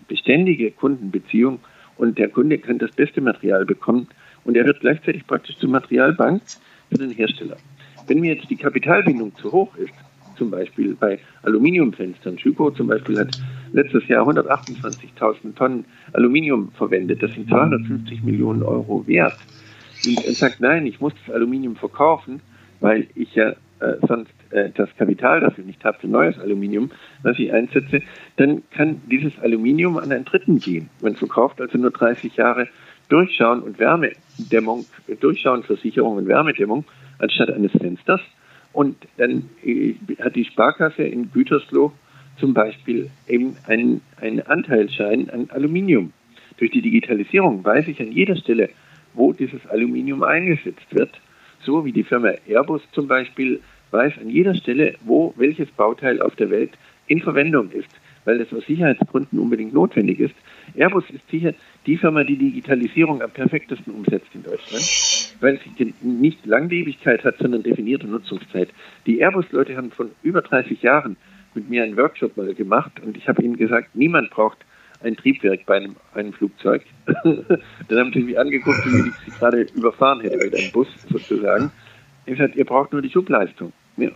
beständige Kundenbeziehung und der Kunde kann das beste Material bekommen und er wird gleichzeitig praktisch zur Materialbank für den Hersteller. Wenn mir jetzt die Kapitalbindung zu hoch ist, zum Beispiel bei Aluminiumfenstern, Schüko zum Beispiel hat letztes Jahr 128.000 Tonnen Aluminium verwendet, das sind 250 Millionen Euro wert. Und er sagt, nein, ich muss das Aluminium verkaufen, weil ich ja äh, sonst äh, das Kapital dafür nicht habe für neues Aluminium, was ich einsetze, dann kann dieses Aluminium an einen Dritten gehen. Man verkauft also nur 30 Jahre Durchschauen und Wärmedämmung, Durchschauen, Versicherung und Wärmedämmung anstatt eines Fensters. Und dann äh, hat die Sparkasse in Gütersloh zum Beispiel eben einen, einen Anteilsschein an Aluminium. Durch die Digitalisierung weiß ich an jeder Stelle, wo dieses Aluminium eingesetzt wird. So wie die Firma Airbus zum Beispiel weiß an jeder Stelle, wo welches Bauteil auf der Welt in Verwendung ist. Weil das aus Sicherheitsgründen unbedingt notwendig ist. Airbus ist sicher die Firma, die Digitalisierung am perfektesten umsetzt in Deutschland, weil sie nicht Langlebigkeit hat, sondern definierte Nutzungszeit. Die Airbus-Leute haben von über 30 Jahren mit mir einen Workshop mal gemacht und ich habe ihnen gesagt, niemand braucht ein Triebwerk bei einem, einem Flugzeug. Dann haben sie mich angeguckt, wie ich sie gerade überfahren hätte mit einem Bus sozusagen. Ich gesagt, ihr braucht nur die Schubleistung. Ja.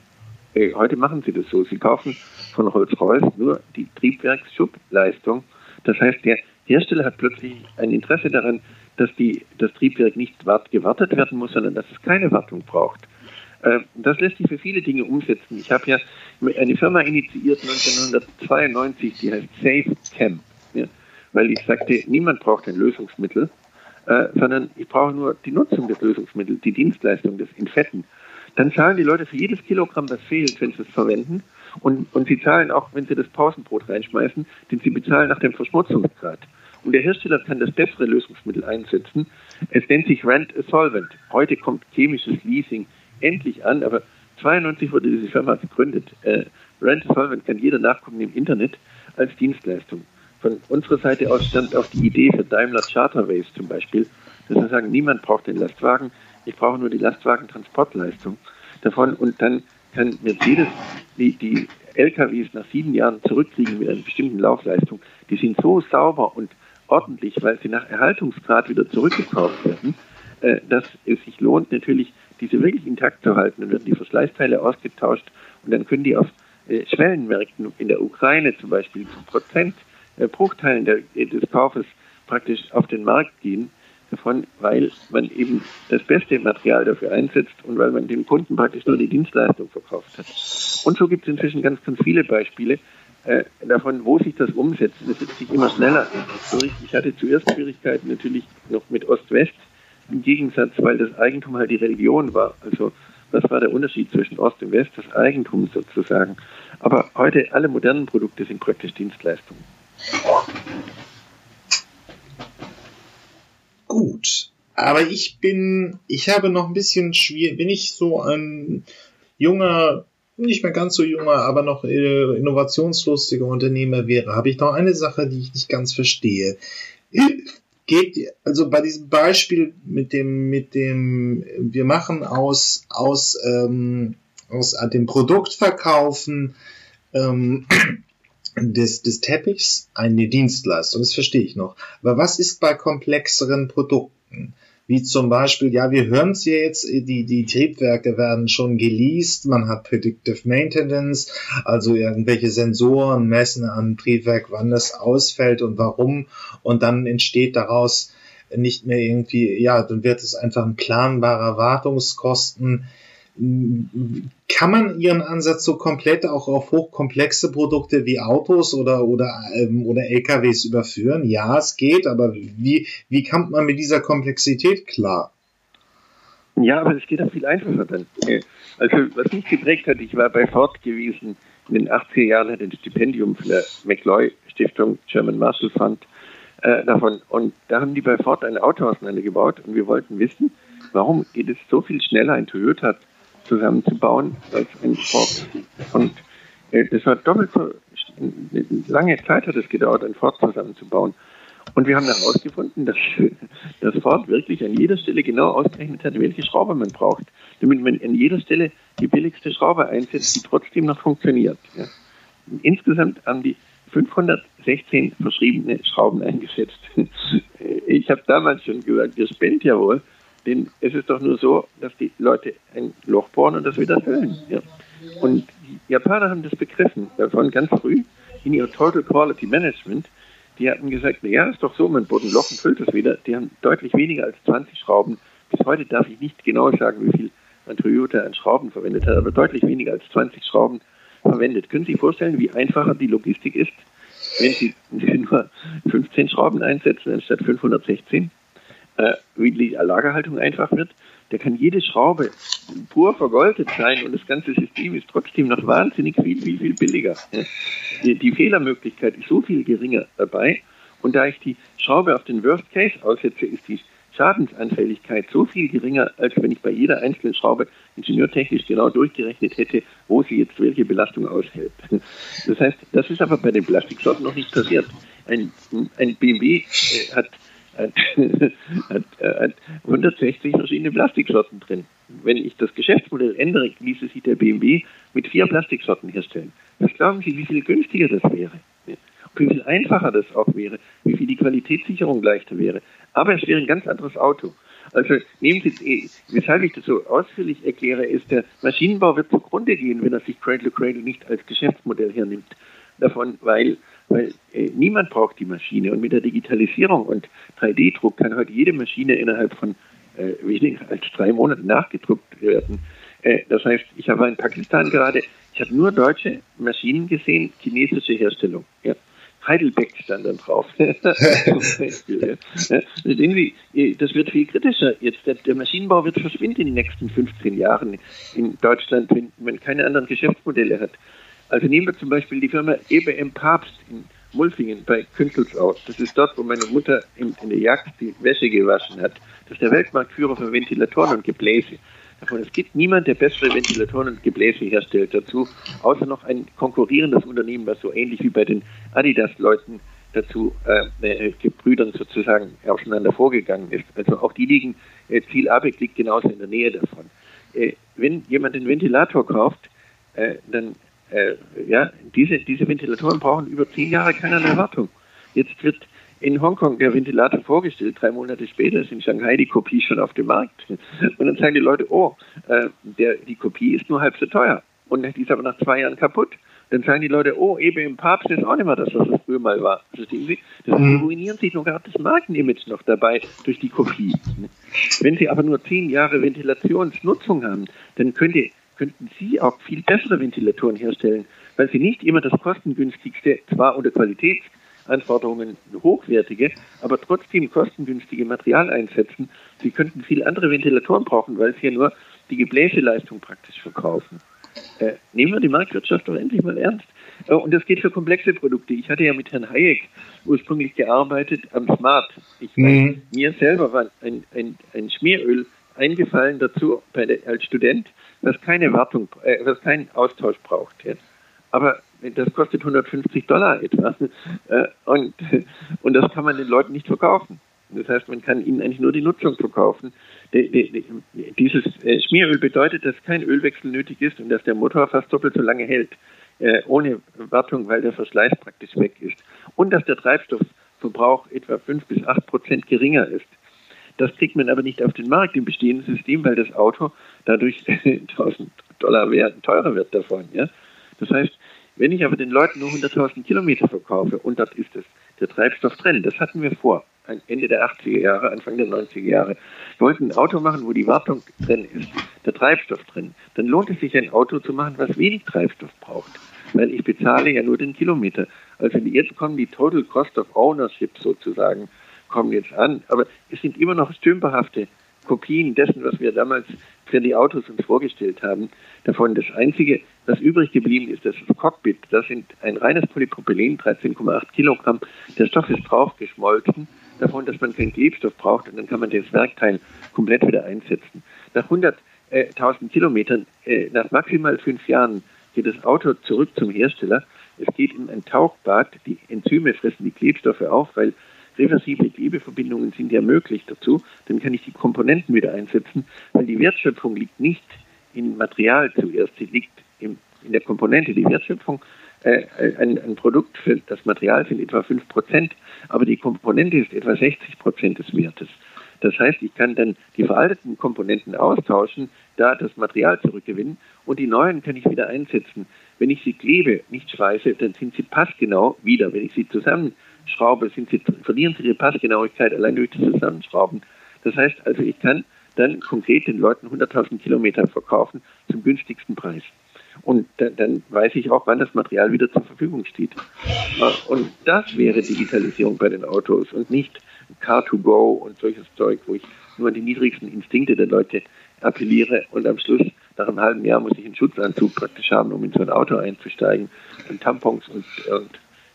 Heute machen sie das so. Sie kaufen von Rolls-Royce nur die Triebwerksschubleistung. Das heißt, der Hersteller hat plötzlich ein Interesse daran, dass die, das Triebwerk nicht gewartet werden muss, sondern dass es keine Wartung braucht. Ähm, das lässt sich für viele Dinge umsetzen. Ich habe ja eine Firma initiiert 1992, die heißt SafeCam, ja, weil ich sagte, niemand braucht ein Lösungsmittel, äh, sondern ich brauche nur die Nutzung des Lösungsmittels, die Dienstleistung des Infetten. Dann zahlen die Leute für jedes Kilogramm, das fehlt, wenn sie es verwenden. Und, und sie zahlen auch, wenn sie das Pausenbrot reinschmeißen, denn sie bezahlen nach dem Verschmutzungsgrad. Und der Hersteller kann das bessere Lösungsmittel einsetzen. Es nennt sich Rent a Solvent. Heute kommt chemisches Leasing endlich an, aber 92 wurde diese Firma gegründet. Äh, Rent a Solvent kann jeder nachgucken im Internet als Dienstleistung. Von unserer Seite aus stammt auch die Idee für Daimler Charterways zum Beispiel, dass wir sagen, niemand braucht den Lastwagen, ich brauche nur die Lastwagentransportleistung davon und dann kann Mercedes die, die LKWs nach sieben Jahren zurückkriegen mit einer bestimmten Laufleistung. Die sind so sauber und ordentlich, weil sie nach Erhaltungsgrad wieder zurückgekauft werden, äh, dass es sich lohnt, natürlich diese wirklich intakt zu halten. Dann werden die Verschleißteile ausgetauscht und dann können die auf äh, Schwellenmärkten in der Ukraine zum Beispiel zu Prozentbruchteilen äh, des Kaufes praktisch auf den Markt gehen davon, weil man eben das beste Material dafür einsetzt und weil man dem Kunden praktisch nur die Dienstleistung verkauft hat. Und so gibt es inzwischen ganz, ganz viele Beispiele äh, davon, wo sich das umsetzt. Das setzt sich immer schneller durch. Ich hatte zuerst Schwierigkeiten natürlich noch mit Ost-West im Gegensatz, weil das Eigentum halt die Religion war. Also was war der Unterschied zwischen Ost und West? Das Eigentum sozusagen. Aber heute alle modernen Produkte sind praktisch Dienstleistungen. Gut. Aber ich bin, ich habe noch ein bisschen schwierig, bin ich so ein junger, nicht mehr ganz so junger, aber noch äh, innovationslustiger Unternehmer wäre, habe ich noch eine Sache, die ich nicht ganz verstehe. Geht, also bei diesem Beispiel mit dem, mit dem, wir machen aus, aus, ähm, aus dem Produkt verkaufen, ähm, des, des Teppichs eine Dienstleistung, das verstehe ich noch. Aber was ist bei komplexeren Produkten? Wie zum Beispiel, ja, wir hören es ja jetzt, die, die Triebwerke werden schon geleast, man hat Predictive Maintenance, also irgendwelche Sensoren messen am Triebwerk, wann das ausfällt und warum, und dann entsteht daraus nicht mehr irgendwie, ja, dann wird es einfach ein planbarer Wartungskosten kann man Ihren Ansatz so komplett auch auf hochkomplexe Produkte wie Autos oder, oder, ähm, oder LKWs überführen? Ja, es geht, aber wie, wie kommt man mit dieser Komplexität klar? Ja, aber es geht auch viel einfacher dann. Also, was mich geprägt hat, ich war bei Ford gewesen in den 80er Jahren, hatte ein Stipendium von der McLoy Stiftung, German Marshall Fund, äh, davon. Und da haben die bei Ford ein Auto auseinandergebaut und wir wollten wissen, warum geht es so viel schneller, ein Toyota zusammenzubauen als ein Ford. Und äh, das war doppelt so lange Zeit hat es gedauert, ein Ford zusammenzubauen. Und wir haben herausgefunden, dass das Ford wirklich an jeder Stelle genau ausgerechnet hat, welche Schraube man braucht, damit man an jeder Stelle die billigste Schraube einsetzt, die trotzdem noch funktioniert. Ja. Insgesamt haben die 516 verschriebene Schrauben eingesetzt. Ich habe damals schon gesagt, das spendet ja wohl, denn es ist doch nur so, dass die Leute ein Loch bohren und das wieder füllen. Ja. Und die Japaner haben das begriffen, davon ganz früh in ihr Total Quality Management. Die hatten gesagt, na ja, ist doch so, man bohrt ein Loch und füllt es wieder. Die haben deutlich weniger als 20 Schrauben. Bis heute darf ich nicht genau sagen, wie viel ein Toyota an Schrauben verwendet hat, aber deutlich weniger als 20 Schrauben verwendet. Können Sie sich vorstellen, wie einfacher die Logistik ist, wenn Sie nur 15 Schrauben einsetzen anstatt 516? Äh, wie die Lagerhaltung einfach wird, der kann jede Schraube pur vergoldet sein und das ganze System ist trotzdem noch wahnsinnig viel, viel, viel billiger. Die, die Fehlermöglichkeit ist so viel geringer dabei und da ich die Schraube auf den Worst Case aussetze, ist die Schadensanfälligkeit so viel geringer, als wenn ich bei jeder einzelnen Schraube ingenieurtechnisch genau durchgerechnet hätte, wo sie jetzt welche Belastung aushält. Das heißt, das ist aber bei den Plastiksorten noch nicht passiert. Ein, ein BMW äh, hat, hat, hat, hat 160 verschiedene Plastiksorten drin. Wenn ich das Geschäftsmodell ändere, ließe sich der BMW mit vier Plastiksorten herstellen. Was glauben Sie, wie viel günstiger das wäre? Wie viel einfacher das auch wäre, wie viel die Qualitätssicherung leichter wäre. Aber es wäre ein ganz anderes Auto. Also nehmen Sie, weshalb ich das so ausführlich erkläre, ist, der Maschinenbau wird zugrunde gehen, wenn er sich Cradle to Cradle nicht als Geschäftsmodell hernimmt. Davon, weil, weil äh, niemand braucht die Maschine. Und mit der Digitalisierung und 3D-Druck kann heute jede Maschine innerhalb von äh, weniger als drei Monaten nachgedruckt werden. Äh, das heißt, ich habe in Pakistan gerade, ich habe nur deutsche Maschinen gesehen, chinesische Herstellung. Ja. Heidelbeck stand dann drauf. Sie, das wird viel kritischer. Jetzt der, Maschinenbau wird verschwinden in den nächsten 15 Jahren in Deutschland, wenn man keine anderen Geschäftsmodelle hat. Also nehmen wir zum Beispiel die Firma EBM Papst in Mulfingen bei Künzelsau. Das ist dort, wo meine Mutter in, der Jagd die Wäsche gewaschen hat. Das ist der Weltmarktführer für Ventilatoren und Gebläse davon. Es gibt niemand, der bessere Ventilatoren und Gebläse herstellt dazu, außer noch ein konkurrierendes Unternehmen, was so ähnlich wie bei den Adidas-Leuten dazu äh, äh, Brüdern sozusagen aufeinander vorgegangen ist. Also auch die liegen, äh, Ziel Abeck liegt genauso in der Nähe davon. Äh, wenn jemand den Ventilator kauft, äh, dann äh, ja, diese, diese Ventilatoren brauchen über zehn Jahre keine Erwartung. Jetzt wird in Hongkong der Ventilator vorgestellt. Drei Monate später ist in Shanghai die Kopie schon auf dem Markt. Und dann sagen die Leute, oh, äh, der, die Kopie ist nur halb so teuer. Und die ist aber nach zwei Jahren kaputt. Dann sagen die Leute, oh, EBM Papst ist auch nicht mehr das, was es früher mal war. Verstehen Sie? Das mhm. ruinieren sich noch gerade das Markenimage noch dabei durch die Kopie. Wenn Sie aber nur zehn Jahre Ventilationsnutzung haben, dann könnte, könnten Sie auch viel bessere Ventilatoren herstellen, weil Sie nicht immer das kostengünstigste, zwar unter Qualitäts Anforderungen hochwertige, aber trotzdem kostengünstige Material einsetzen. Sie könnten viel andere Ventilatoren brauchen, weil sie ja nur die Gebläseleistung praktisch verkaufen. Äh, nehmen wir die Marktwirtschaft doch endlich mal ernst. Äh, und das geht für komplexe Produkte. Ich hatte ja mit Herrn Hayek ursprünglich gearbeitet am Smart. Ich mhm. mir selber war ein, ein, ein Schmieröl eingefallen dazu der, als Student, was keine Wartung, äh, was keinen Austausch braucht. Ja. Aber das kostet 150 Dollar etwa. Äh, und, und das kann man den Leuten nicht verkaufen. Das heißt, man kann ihnen eigentlich nur die Nutzung verkaufen. Dieses äh, Schmieröl bedeutet, dass kein Ölwechsel nötig ist und dass der Motor fast doppelt so lange hält, äh, ohne Wartung, weil der Verschleiß praktisch weg ist. Und dass der Treibstoffverbrauch etwa 5 bis 8 Prozent geringer ist. Das kriegt man aber nicht auf den Markt im bestehenden System, weil das Auto dadurch 1000 Dollar wert, teurer wird davon. Ja? Das heißt, wenn ich aber den Leuten nur 100.000 Kilometer verkaufe und dort ist es der Treibstoff drin, das hatten wir vor, Ende der 80er Jahre, Anfang der 90er Jahre. Wir wollten ein Auto machen, wo die Wartung drin ist, der Treibstoff drin. Dann lohnt es sich, ein Auto zu machen, was wenig Treibstoff braucht, weil ich bezahle ja nur den Kilometer. Also jetzt kommen die Total Cost of Ownership sozusagen, kommen jetzt an, aber es sind immer noch stümperhafte Kopien dessen, was wir damals für die Autos uns vorgestellt haben. Davon das Einzige, was übrig geblieben ist, das Cockpit. Das sind ein reines Polypropylen, 13,8 Kilogramm. Der Stoff ist drauf geschmolzen, davon, dass man keinen Klebstoff braucht und dann kann man das Werkteil komplett wieder einsetzen. Nach 100.000 Kilometern, äh, nach maximal fünf Jahren, geht das Auto zurück zum Hersteller. Es geht in ein Tauchbad. Die Enzyme fressen die Klebstoffe auf, weil reversible Klebeverbindungen sind ja möglich dazu, dann kann ich die Komponenten wieder einsetzen, weil die Wertschöpfung liegt nicht im Material zuerst, sie liegt im, in der Komponente. Die Wertschöpfung, äh, ein, ein, Produkt für das Material sind etwa 5%, aber die Komponente ist etwa 60% des Wertes. Das heißt, ich kann dann die veralteten Komponenten austauschen, da das Material zurückgewinnen und die neuen kann ich wieder einsetzen. Wenn ich sie klebe, nicht schweiße, dann sind sie passgenau wieder. Wenn ich sie zusammen Schraube sie, verlieren sie ihre Passgenauigkeit allein durch das Zusammenschrauben. Das heißt also, ich kann dann konkret den Leuten 100.000 Kilometer verkaufen zum günstigsten Preis. Und dann, dann, weiß ich auch, wann das Material wieder zur Verfügung steht. Und das wäre Digitalisierung bei den Autos und nicht Car2Go und solches Zeug, wo ich nur an die niedrigsten Instinkte der Leute appelliere und am Schluss, nach einem halben Jahr, muss ich einen Schutzanzug praktisch haben, um in so ein Auto einzusteigen und Tampons und, und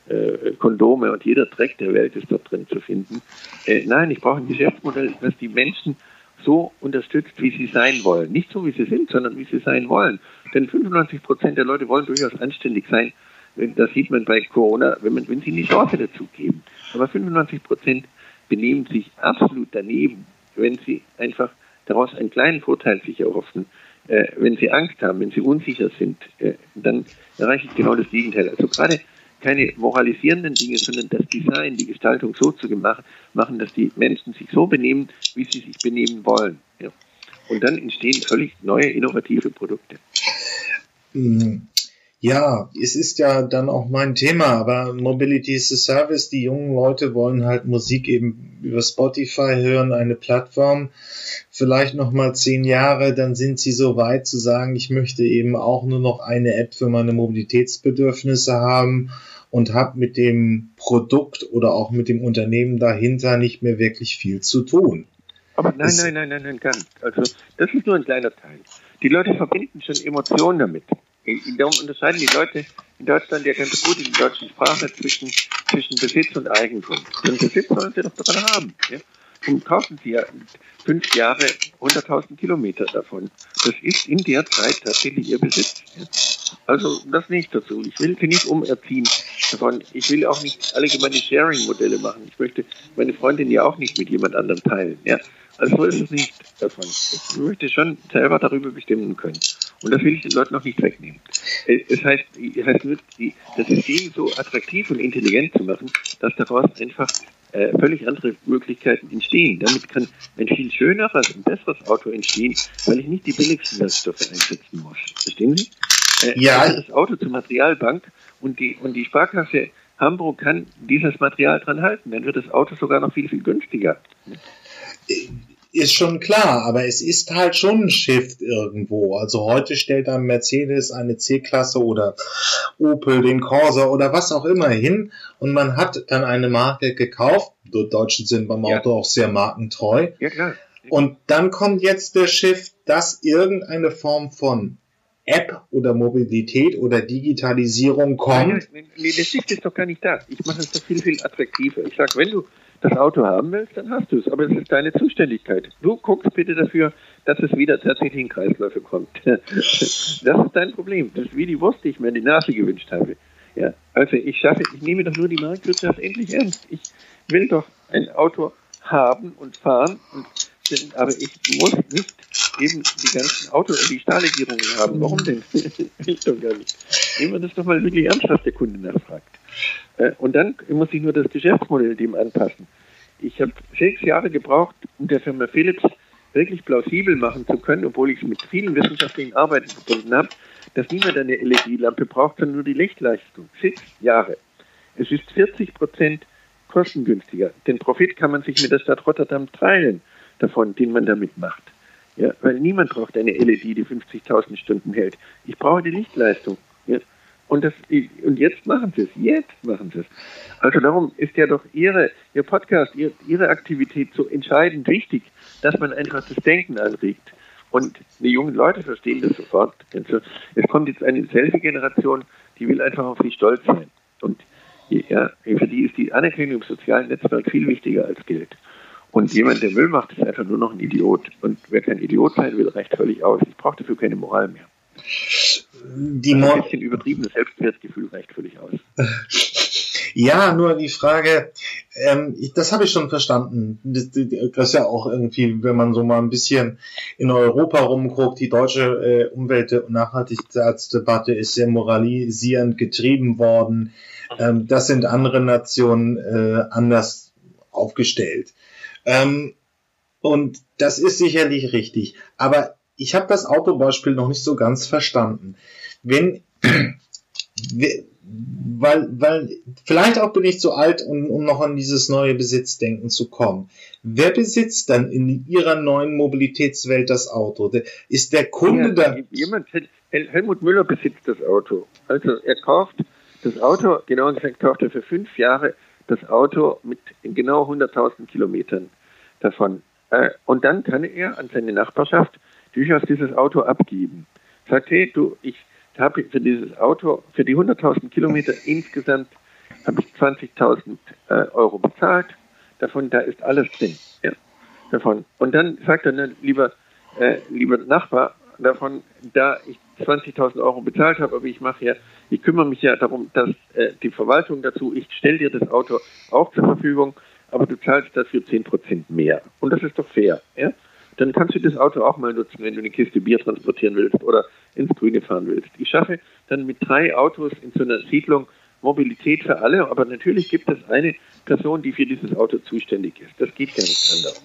äh, Kondome und jeder Dreck der Welt ist dort drin zu finden. Äh, nein, ich brauche ein Geschäftsmodell, das die Menschen so unterstützt, wie sie sein wollen. Nicht so, wie sie sind, sondern wie sie sein wollen. Denn 95 Prozent der Leute wollen durchaus anständig sein. Das sieht man bei Corona, wenn, man, wenn sie die Chance dazu geben. Aber 95 Prozent benehmen sich absolut daneben, wenn sie einfach daraus einen kleinen Vorteil sich erhoffen. Äh, wenn sie Angst haben, wenn sie unsicher sind, äh, dann erreiche ich genau das Gegenteil. Also gerade keine moralisierenden Dinge, sondern das Design, die Gestaltung so zu machen, dass die Menschen sich so benehmen, wie sie sich benehmen wollen. Ja. Und dann entstehen völlig neue, innovative Produkte. Mhm. Ja, es ist ja dann auch mein Thema, aber Mobility is a Service, die jungen Leute wollen halt Musik eben über Spotify hören, eine Plattform, vielleicht noch mal zehn Jahre, dann sind sie so weit zu sagen, ich möchte eben auch nur noch eine App für meine Mobilitätsbedürfnisse haben und habe mit dem Produkt oder auch mit dem Unternehmen dahinter nicht mehr wirklich viel zu tun. Aber nein, nein, nein, nein, nein, ganz. Also das ist nur ein kleiner Teil. Die Leute verbinden schon Emotionen damit. Darum unterscheiden die Leute in Deutschland ja ganz gut in der deutschen Sprache zwischen, zwischen Besitz und Eigentum. Den Besitz sollen sie doch daran haben. Ja? Und kaufen sie ja fünf Jahre 100.000 Kilometer davon. Das ist in der Zeit tatsächlich ihr Besitz. Ja? Also das nicht dazu. Ich will sie nicht umerziehen davon. Ich will auch nicht allgemeine Sharing-Modelle machen. Ich möchte meine Freundin ja auch nicht mit jemand anderem teilen. Ja? Also so ist es nicht davon. Ich möchte schon selber darüber bestimmen können. Und das will ich den Leuten noch nicht wegnehmen. Es heißt, es heißt nur, das System so attraktiv und intelligent zu machen, dass daraus einfach äh, völlig andere Möglichkeiten entstehen. Damit kann ein viel schöneres und besseres Auto entstehen, weil ich nicht die billigsten Werkstoffe einsetzen muss. Verstehen Sie? Äh, ja. Also das Auto zur Materialbank und die, und die Sparkasse Hamburg kann dieses Material dran halten. Dann wird das Auto sogar noch viel, viel günstiger. Ist schon klar, aber es ist halt schon ein Shift irgendwo. Also heute stellt ein Mercedes eine C-Klasse oder Opel den Corsa oder was auch immer hin und man hat dann eine Marke gekauft. Die Deutschen sind beim Auto ja. auch sehr markentreu. Ja, klar. Und dann kommt jetzt der Shift, dass irgendeine Form von App oder Mobilität oder Digitalisierung kommt. Nee, das ist doch gar nicht da. Ich mache es doch viel, viel attraktiver. Ich sage, wenn du das Auto haben willst, dann hast du es. Aber es ist deine Zuständigkeit. Du guckst bitte dafür, dass es wieder tatsächlich in Kreisläufe kommt. Das ist dein Problem. Das ist wie die Wurst, die ich mir in die Nase gewünscht habe. Ja, also ich schaffe, ich nehme doch nur die Marktwirtschaft endlich ernst. Ich will doch ein Auto haben und fahren und aber ich muss nicht eben die ganzen Auto- und die Stahllegierungen haben. Warum denn? ich doch gar nicht. Nehmen wir das doch mal wirklich ernst, was der Kunde nachfragt. Äh, und dann muss ich nur das Geschäftsmodell dem anpassen. Ich habe sechs Jahre gebraucht, um der Firma Philips wirklich plausibel machen zu können, obwohl ich es mit vielen wissenschaftlichen Arbeiten verbunden habe, dass niemand eine LED-Lampe braucht, sondern nur die Lichtleistung. Sechs Jahre. Es ist 40 Prozent kostengünstiger. Den Profit kann man sich mit der Stadt Rotterdam teilen davon, den man damit macht. Ja, weil niemand braucht eine LED, die 50.000 Stunden hält. Ich brauche die Lichtleistung. Ja. Und, das, und jetzt machen sie es. Jetzt machen sie es. Also darum ist ja doch Ihre, Ihr Podcast, Ihre, Ihre Aktivität so entscheidend wichtig, dass man einfach das Denken anregt. Und die jungen Leute verstehen das sofort. Also es kommt jetzt eine Selfie-Generation, die will einfach auf Sie stolz sein. Und ja, für die ist die Anerkennung im sozialen Netzwerk viel wichtiger als Geld. Und jemand, der Müll macht, ist einfach nur noch ein Idiot. Und wer kein Idiot sein will, reicht völlig aus. Ich brauche dafür keine Moral mehr. Die Mo ein bisschen übertriebenes Selbstwertgefühl reicht völlig aus. Ja, nur die Frage, ähm, ich, das habe ich schon verstanden. Das, das ist ja auch irgendwie, wenn man so mal ein bisschen in Europa rumguckt, die deutsche äh, Umwelt- und Nachhaltigkeitsdebatte ist sehr moralisierend getrieben worden. Ähm, das sind andere Nationen äh, anders aufgestellt. Ähm, und das ist sicherlich richtig. Aber ich habe das Autobeispiel noch nicht so ganz verstanden. Wenn, weil, weil, vielleicht auch bin ich zu alt, um, um noch an dieses neue Besitzdenken zu kommen. Wer besitzt dann in ihrer neuen Mobilitätswelt das Auto? Ist der Kunde ja, da? Jemand, Helmut Müller besitzt das Auto. Also er kauft das Auto, genauer gesagt kauft er für fünf Jahre das Auto mit genau 100.000 Kilometern davon. Äh, und dann kann er an seine Nachbarschaft durchaus dieses Auto abgeben. Sagt, hey, du, ich habe für dieses Auto, für die 100.000 Kilometer insgesamt habe ich 20.000 äh, Euro bezahlt. Davon, da ist alles drin. Ja, davon. Und dann sagt er, ne, lieber, äh, lieber Nachbar, davon, da ich 20.000 Euro bezahlt habe, aber ich mache ja, ich kümmere mich ja darum, dass äh, die Verwaltung dazu, ich stelle dir das Auto auch zur Verfügung, aber du zahlst dafür 10% mehr. Und das ist doch fair. Ja? Dann kannst du das Auto auch mal nutzen, wenn du eine Kiste Bier transportieren willst oder ins Grüne fahren willst. Ich schaffe dann mit drei Autos in so einer Siedlung Mobilität für alle, aber natürlich gibt es eine Person, die für dieses Auto zuständig ist. Das geht gar nicht anders.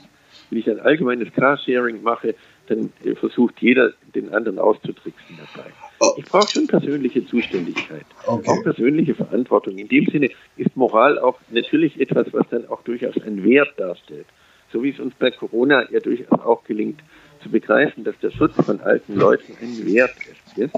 Wenn ich ein allgemeines Carsharing mache, dann versucht jeder, den anderen auszutricksen dabei. Oh. Ich brauche schon persönliche Zuständigkeit, okay. auch persönliche Verantwortung. In dem Sinne ist Moral auch natürlich etwas, was dann auch durchaus einen Wert darstellt. So wie es uns bei Corona ja durchaus auch gelingt, zu begreifen, dass der Schutz von alten Leuten ein Wert ist.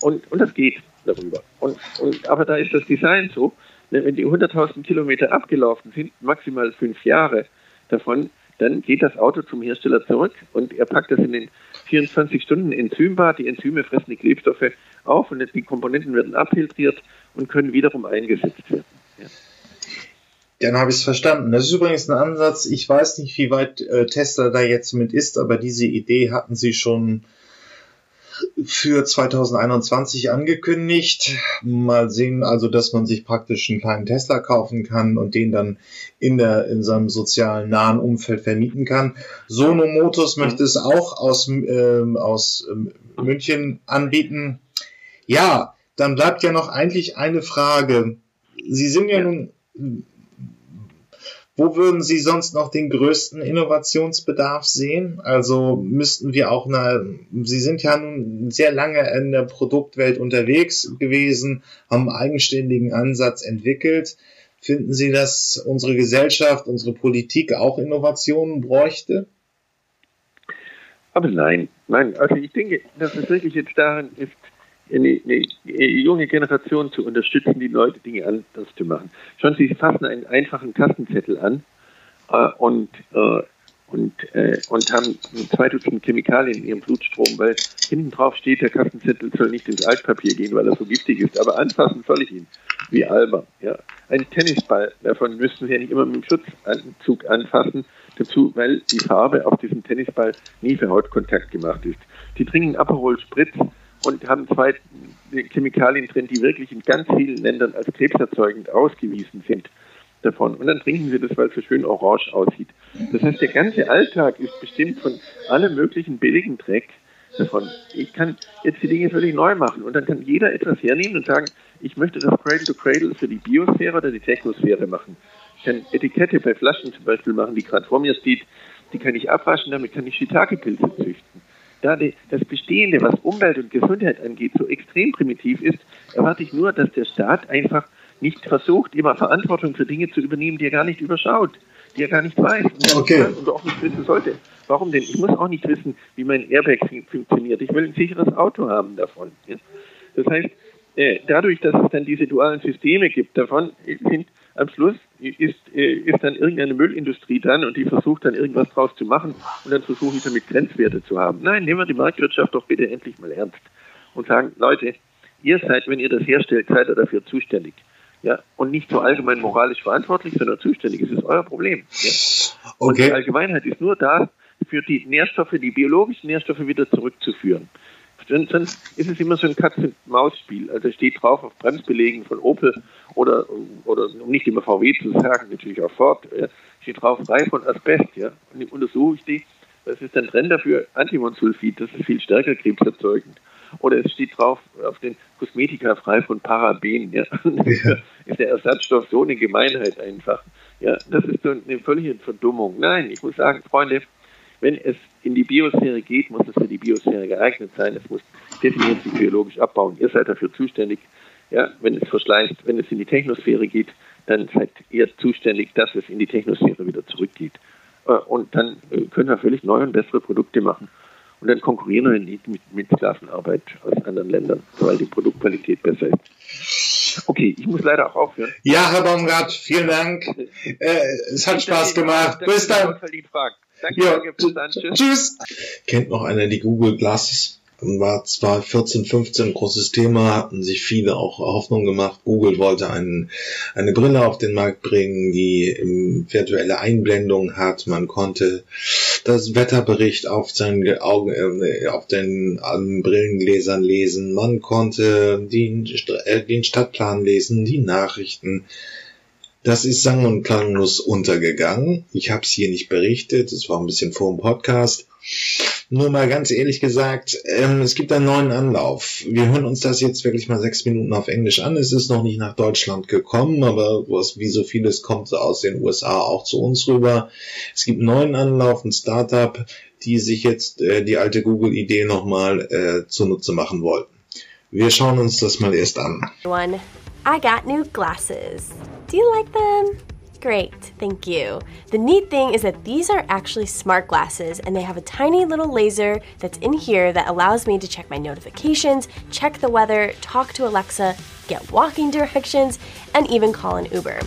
Und, und das geht darüber. Und, und, aber da ist das Design so, ne, wenn die 100.000 Kilometer abgelaufen sind, maximal fünf Jahre davon, dann geht das Auto zum Hersteller zurück und er packt das in den 24 Stunden Enzymbad. Die Enzyme fressen die Klebstoffe auf und die Komponenten werden abfiltriert und können wiederum eingesetzt werden. Dann habe ich es verstanden. Das ist übrigens ein Ansatz. Ich weiß nicht, wie weit äh, Tesla da jetzt mit ist, aber diese Idee hatten sie schon für 2021 angekündigt. Mal sehen, also dass man sich praktisch einen kleinen Tesla kaufen kann und den dann in der in seinem sozialen nahen Umfeld vermieten kann. Sono Motors möchte es auch aus ähm, aus ähm, München anbieten. Ja, dann bleibt ja noch eigentlich eine Frage. Sie sind ja nun wo würden Sie sonst noch den größten Innovationsbedarf sehen? Also müssten wir auch eine, Sie sind ja nun sehr lange in der Produktwelt unterwegs gewesen, haben einen eigenständigen Ansatz entwickelt. Finden Sie, dass unsere Gesellschaft, unsere Politik auch Innovationen bräuchte? Aber nein, nein. Also ich denke, dass es wirklich jetzt daran ist, eine, eine, junge Generation zu unterstützen, die Leute Dinge anders zu machen. Schon Sie fassen einen einfachen Kassenzettel an äh, und, äh, und, äh, und haben zwei Dutzend Chemikalien in ihrem Blutstrom, weil hinten drauf steht, der Kassenzettel soll nicht ins Altpapier gehen, weil er so giftig ist. Aber anfassen soll ich ihn, wie albern. Ja. Ein Tennisball, davon müssten Sie ja nicht immer mit dem Schutzanzug anfassen, dazu, weil die Farbe auf diesem Tennisball nie für Hautkontakt gemacht ist. Die trinken Aperol Spritz und haben zwei Chemikalien drin, die wirklich in ganz vielen Ländern als krebserzeugend ausgewiesen sind davon. Und dann trinken sie das, weil es so schön orange aussieht. Das heißt, der ganze Alltag ist bestimmt von allem möglichen billigen Dreck davon. Ich kann jetzt die Dinge völlig neu machen und dann kann jeder etwas hernehmen und sagen, ich möchte das Cradle to Cradle für die Biosphäre oder die Technosphäre machen. Ich kann Etikette bei Flaschen zum Beispiel machen, die gerade vor mir steht. Die kann ich abwaschen, damit kann ich Shiitake-Pilze züchten da die, das Bestehende, was Umwelt und Gesundheit angeht, so extrem primitiv ist, erwarte ich nur, dass der Staat einfach nicht versucht, immer Verantwortung für Dinge zu übernehmen, die er gar nicht überschaut, die er gar nicht weiß und, okay. nicht und auch nicht wissen sollte. Warum denn? Ich muss auch nicht wissen, wie mein Airbag funktioniert. Ich will ein sicheres Auto haben davon. Das heißt, äh, dadurch, dass es dann diese dualen Systeme gibt, davon sind am Schluss ist, äh, ist dann irgendeine Müllindustrie dran und die versucht dann irgendwas draus zu machen und dann versuche ich damit Grenzwerte zu haben. Nein, nehmen wir die Marktwirtschaft doch bitte endlich mal ernst und sagen, Leute, ihr seid, wenn ihr das herstellt, seid ihr dafür zuständig. Ja, und nicht so allgemein moralisch verantwortlich, sondern zuständig. Es ist euer Problem. Ja? Okay. Und die Allgemeinheit ist nur da, für die Nährstoffe, die biologischen Nährstoffe wieder zurückzuführen. Sonst ist es immer so ein Katz-und-Maus-Spiel. Also steht drauf auf Bremsbelegen von Opel oder, oder um nicht immer VW zu sagen, natürlich auch Ford, ja, steht drauf frei von Asbest. Ja. Und untersuche ich die, das ist ein Trend dafür, Antimonsulfid, das ist viel stärker krebserzeugend. Oder es steht drauf auf den Kosmetika frei von Paraben. Ja. ja. ist der Ersatzstoff so eine Gemeinheit einfach. Ja, das ist so eine völlige Verdummung. Nein, ich muss sagen, Freunde, wenn es in die Biosphäre geht, muss es für die Biosphäre geeignet sein. Es muss definiert sich biologisch abbauen. Ihr seid dafür zuständig. Ja, wenn es verschleißt, wenn es in die Technosphäre geht, dann seid ihr zuständig, dass es in die Technosphäre wieder zurückgeht. Äh, und dann äh, können wir völlig neue und bessere Produkte machen. Und dann konkurrieren wir nicht mit, mit Sklavenarbeit aus anderen Ländern, weil die Produktqualität besser ist. Okay, ich muss leider auch aufhören. Ja, Herr Baumgart, vielen Dank. Äh, es hat Spaß gemacht. Bis dann. Danke, ja. danke, bis dann. Tschüss. Tschüss. Kennt noch einer die Google Glasses? war zwar 14, 15 großes Thema, hatten sich viele auch Hoffnung gemacht. Google wollte einen, eine Brille auf den Markt bringen, die virtuelle Einblendung hat. Man konnte das Wetterbericht auf seinen Augen, äh, auf den ähm, Brillengläsern lesen. Man konnte den, äh, den Stadtplan lesen, die Nachrichten. Das ist sang- und klanglos untergegangen. Ich habe es hier nicht berichtet. Es war ein bisschen vor dem Podcast. Nur mal ganz ehrlich gesagt, ähm, es gibt einen neuen Anlauf. Wir hören uns das jetzt wirklich mal sechs Minuten auf Englisch an. Es ist noch nicht nach Deutschland gekommen, aber was, wie so vieles kommt aus den USA auch zu uns rüber. Es gibt einen neuen Anlauf, ein Startup, die sich jetzt äh, die alte Google-Idee nochmal äh, zunutze machen wollten. Wir schauen uns das mal erst an. I got new glasses. Do you like them? Great, thank you. The neat thing is that these are actually smart glasses and they have a tiny little laser that's in here that allows me to check my notifications, check the weather, talk to Alexa, get walking directions, and even call an Uber.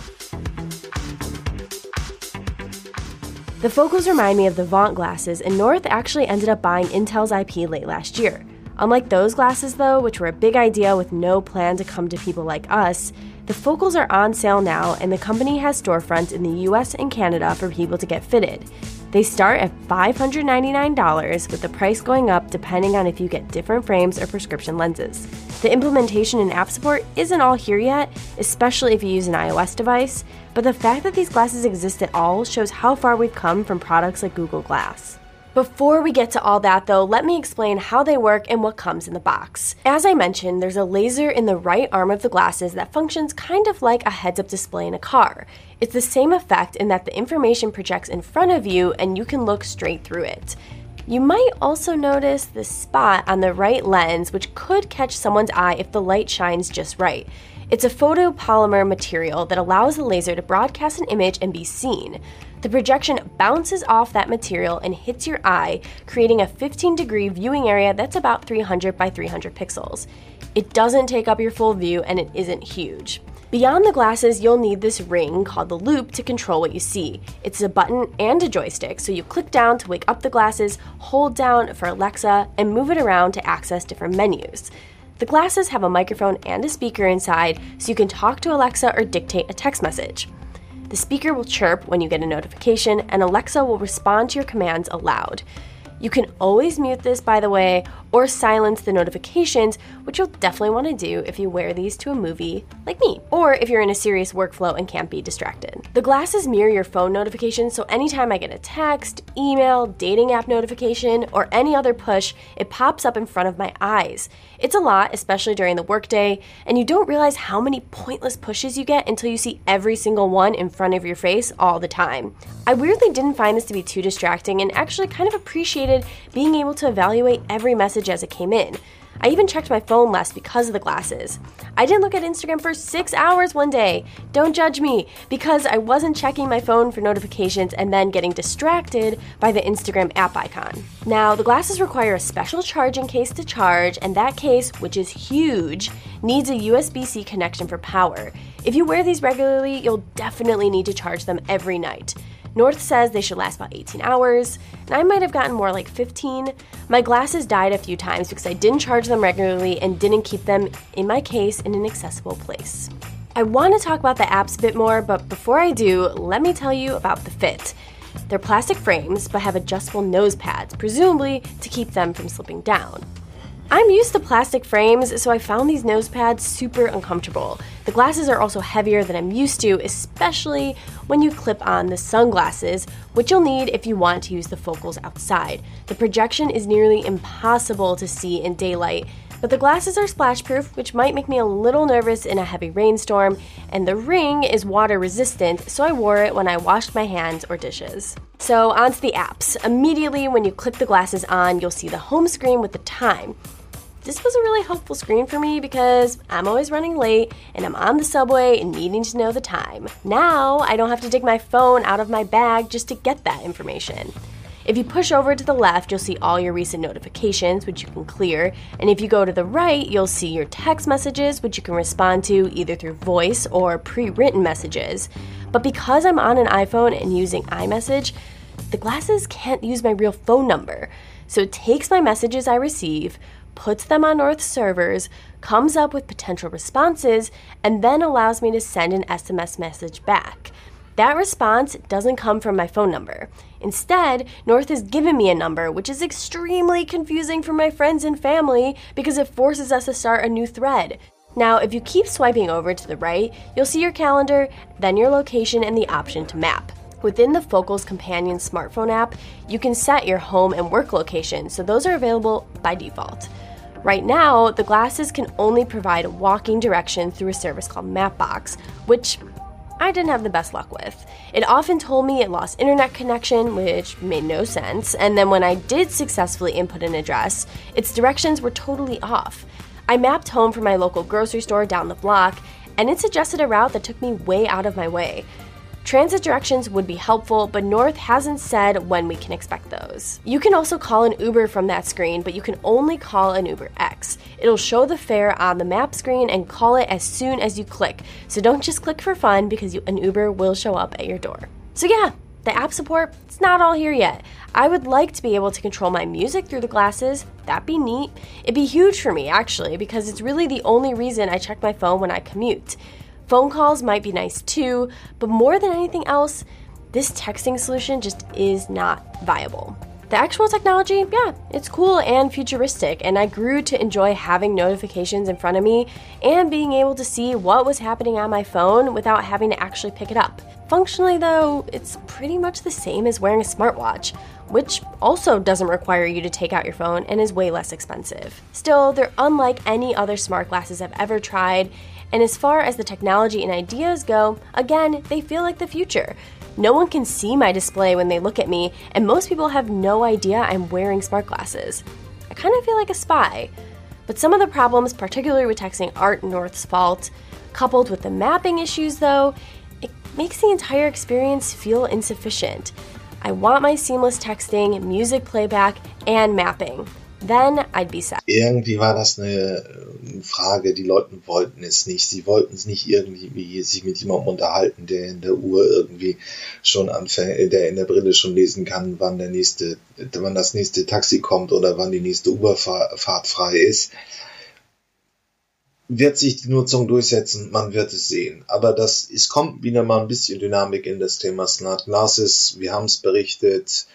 The focals remind me of the Vaunt glasses, and North actually ended up buying Intel's IP late last year. Unlike those glasses, though, which were a big idea with no plan to come to people like us, the focals are on sale now, and the company has storefronts in the US and Canada for people to get fitted. They start at $599, with the price going up depending on if you get different frames or prescription lenses. The implementation and app support isn't all here yet, especially if you use an iOS device, but the fact that these glasses exist at all shows how far we've come from products like Google Glass. Before we get to all that, though, let me explain how they work and what comes in the box. As I mentioned, there's a laser in the right arm of the glasses that functions kind of like a heads up display in a car. It's the same effect in that the information projects in front of you and you can look straight through it. You might also notice the spot on the right lens, which could catch someone's eye if the light shines just right. It's a photopolymer material that allows the laser to broadcast an image and be seen. The projection bounces off that material and hits your eye, creating a 15 degree viewing area that's about 300 by 300 pixels. It doesn't take up your full view and it isn't huge. Beyond the glasses, you'll need this ring called the loop to control what you see. It's a button and a joystick, so you click down to wake up the glasses, hold down for Alexa, and move it around to access different menus. The glasses have a microphone and a speaker inside, so you can talk to Alexa or dictate a text message. The speaker will chirp when you get a notification, and Alexa will respond to your commands aloud. You can always mute this, by the way, or silence the notifications, which you'll definitely want to do if you wear these to a movie like me, or if you're in a serious workflow and can't be distracted. The glasses mirror your phone notifications, so anytime I get a text, email, dating app notification, or any other push, it pops up in front of my eyes. It's a lot, especially during the workday, and you don't realize how many pointless pushes you get until you see every single one in front of your face all the time. I weirdly didn't find this to be too distracting and actually kind of appreciated being able to evaluate every message as it came in. I even checked my phone less because of the glasses. I didn't look at Instagram for six hours one day. Don't judge me, because I wasn't checking my phone for notifications and then getting distracted by the Instagram app icon. Now, the glasses require a special charging case to charge, and that case, which is huge, needs a USB C connection for power. If you wear these regularly, you'll definitely need to charge them every night. North says they should last about 18 hours, and I might have gotten more like 15. My glasses died a few times because I didn't charge them regularly and didn't keep them in my case in an accessible place. I want to talk about the apps a bit more, but before I do, let me tell you about the Fit. They're plastic frames but have adjustable nose pads, presumably to keep them from slipping down. I'm used to plastic frames, so I found these nose pads super uncomfortable. The glasses are also heavier than I'm used to, especially when you clip on the sunglasses, which you'll need if you want to use the focals outside. The projection is nearly impossible to see in daylight, but the glasses are splash proof, which might make me a little nervous in a heavy rainstorm, and the ring is water resistant, so I wore it when I washed my hands or dishes. So, onto the apps. Immediately when you clip the glasses on, you'll see the home screen with the time. This was a really helpful screen for me because I'm always running late and I'm on the subway and needing to know the time. Now I don't have to dig my phone out of my bag just to get that information. If you push over to the left, you'll see all your recent notifications, which you can clear. And if you go to the right, you'll see your text messages, which you can respond to either through voice or pre written messages. But because I'm on an iPhone and using iMessage, the glasses can't use my real phone number. So it takes my messages I receive, puts them on North's servers, comes up with potential responses, and then allows me to send an SMS message back. That response doesn't come from my phone number. Instead, North has given me a number, which is extremely confusing for my friends and family because it forces us to start a new thread. Now, if you keep swiping over to the right, you'll see your calendar, then your location, and the option to map. Within the Focals Companion smartphone app, you can set your home and work location, so those are available by default. Right now, the glasses can only provide walking directions through a service called Mapbox, which I didn't have the best luck with. It often told me it lost internet connection, which made no sense, and then when I did successfully input an address, its directions were totally off. I mapped home from my local grocery store down the block, and it suggested a route that took me way out of my way. Transit directions would be helpful, but North hasn't said when we can expect those. You can also call an Uber from that screen, but you can only call an Uber X. It'll show the fare on the map screen and call it as soon as you click. So don't just click for fun because you, an Uber will show up at your door. So yeah, the app support, it's not all here yet. I would like to be able to control my music through the glasses. That'd be neat. It'd be huge for me, actually, because it's really the only reason I check my phone when I commute. Phone calls might be nice too, but more than anything else, this texting solution just is not viable. The actual technology, yeah, it's cool and futuristic, and I grew to enjoy having notifications in front of me and being able to see what was happening on my phone without having to actually pick it up. Functionally, though, it's pretty much the same as wearing a smartwatch, which also doesn't require you to take out your phone and is way less expensive. Still, they're unlike any other smart glasses I've ever tried, and as far as the technology and ideas go, again, they feel like the future. No one can see my display when they look at me, and most people have no idea I'm wearing smart glasses. I kind of feel like a spy. But some of the problems, particularly with texting, aren't North's fault. Coupled with the mapping issues, though, it makes the entire experience feel insufficient. I want my seamless texting, music playback, and mapping. Then I'd be set. Irgendwie war das eine äh, Frage, die Leute wollten es nicht. Sie wollten es nicht irgendwie sich mit jemandem unterhalten, der in der Uhr irgendwie schon anfängt, äh, der in der Brille schon lesen kann, wann der nächste, wann das nächste Taxi kommt oder wann die nächste Uberfahrt frei ist. Wird sich die Nutzung durchsetzen? Man wird es sehen. Aber das, es kommt wieder mal ein bisschen Dynamik in das Thema Smart Glasses. Wir haben es berichtet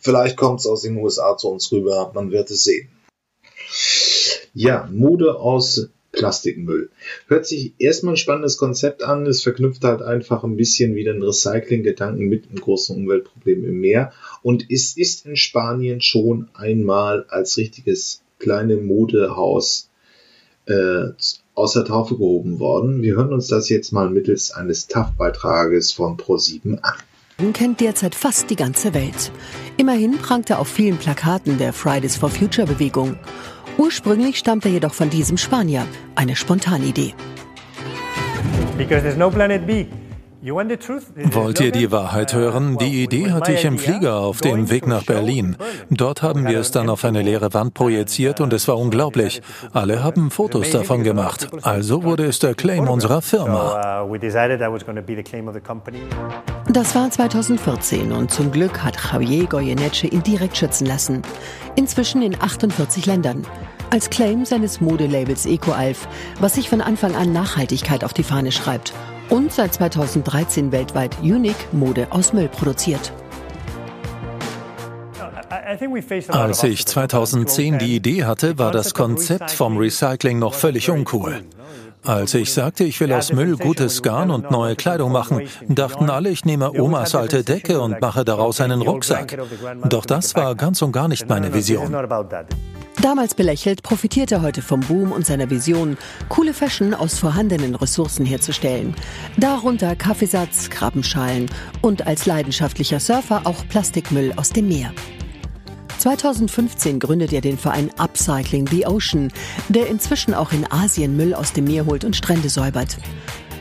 Vielleicht kommt es aus den USA zu uns rüber, man wird es sehen. Ja, Mode aus Plastikmüll. Hört sich erstmal ein spannendes Konzept an. Es verknüpft halt einfach ein bisschen wieder einen Recycling-Gedanken mit einem großen Umweltproblem im Meer. Und es ist in Spanien schon einmal als richtiges kleine Modehaus äh, aus der Taufe gehoben worden. Wir hören uns das jetzt mal mittels eines TAF-Beitrages von Pro7 an kennt derzeit fast die ganze Welt. Immerhin prangt er auf vielen Plakaten der Fridays for Future Bewegung. Ursprünglich stammt er jedoch von diesem Spanier, eine Spontanidee. Because there's no planet B. Wollt ihr die Wahrheit hören? Die Idee hatte ich im Flieger auf dem Weg nach Berlin. Dort haben wir es dann auf eine leere Wand projiziert und es war unglaublich. Alle haben Fotos davon gemacht. Also wurde es der Claim unserer Firma. Das war 2014 und zum Glück hat Javier Goyeneche ihn direkt schützen lassen. Inzwischen in 48 Ländern als Claim seines Modelabels EcoAlf, was sich von Anfang an Nachhaltigkeit auf die Fahne schreibt und seit 2013 weltweit Unique Mode aus Müll produziert. Als ich 2010 die Idee hatte, war das Konzept vom Recycling noch völlig uncool. Als ich sagte, ich will aus Müll gutes Garn und neue Kleidung machen, dachten alle, ich nehme Omas alte Decke und mache daraus einen Rucksack. Doch das war ganz und gar nicht meine Vision. Damals belächelt, profitiert er heute vom Boom und seiner Vision, coole Fashion aus vorhandenen Ressourcen herzustellen. Darunter Kaffeesatz, Krabbenschalen und als leidenschaftlicher Surfer auch Plastikmüll aus dem Meer. 2015 gründet er den Verein Upcycling the Ocean, der inzwischen auch in Asien Müll aus dem Meer holt und Strände säubert.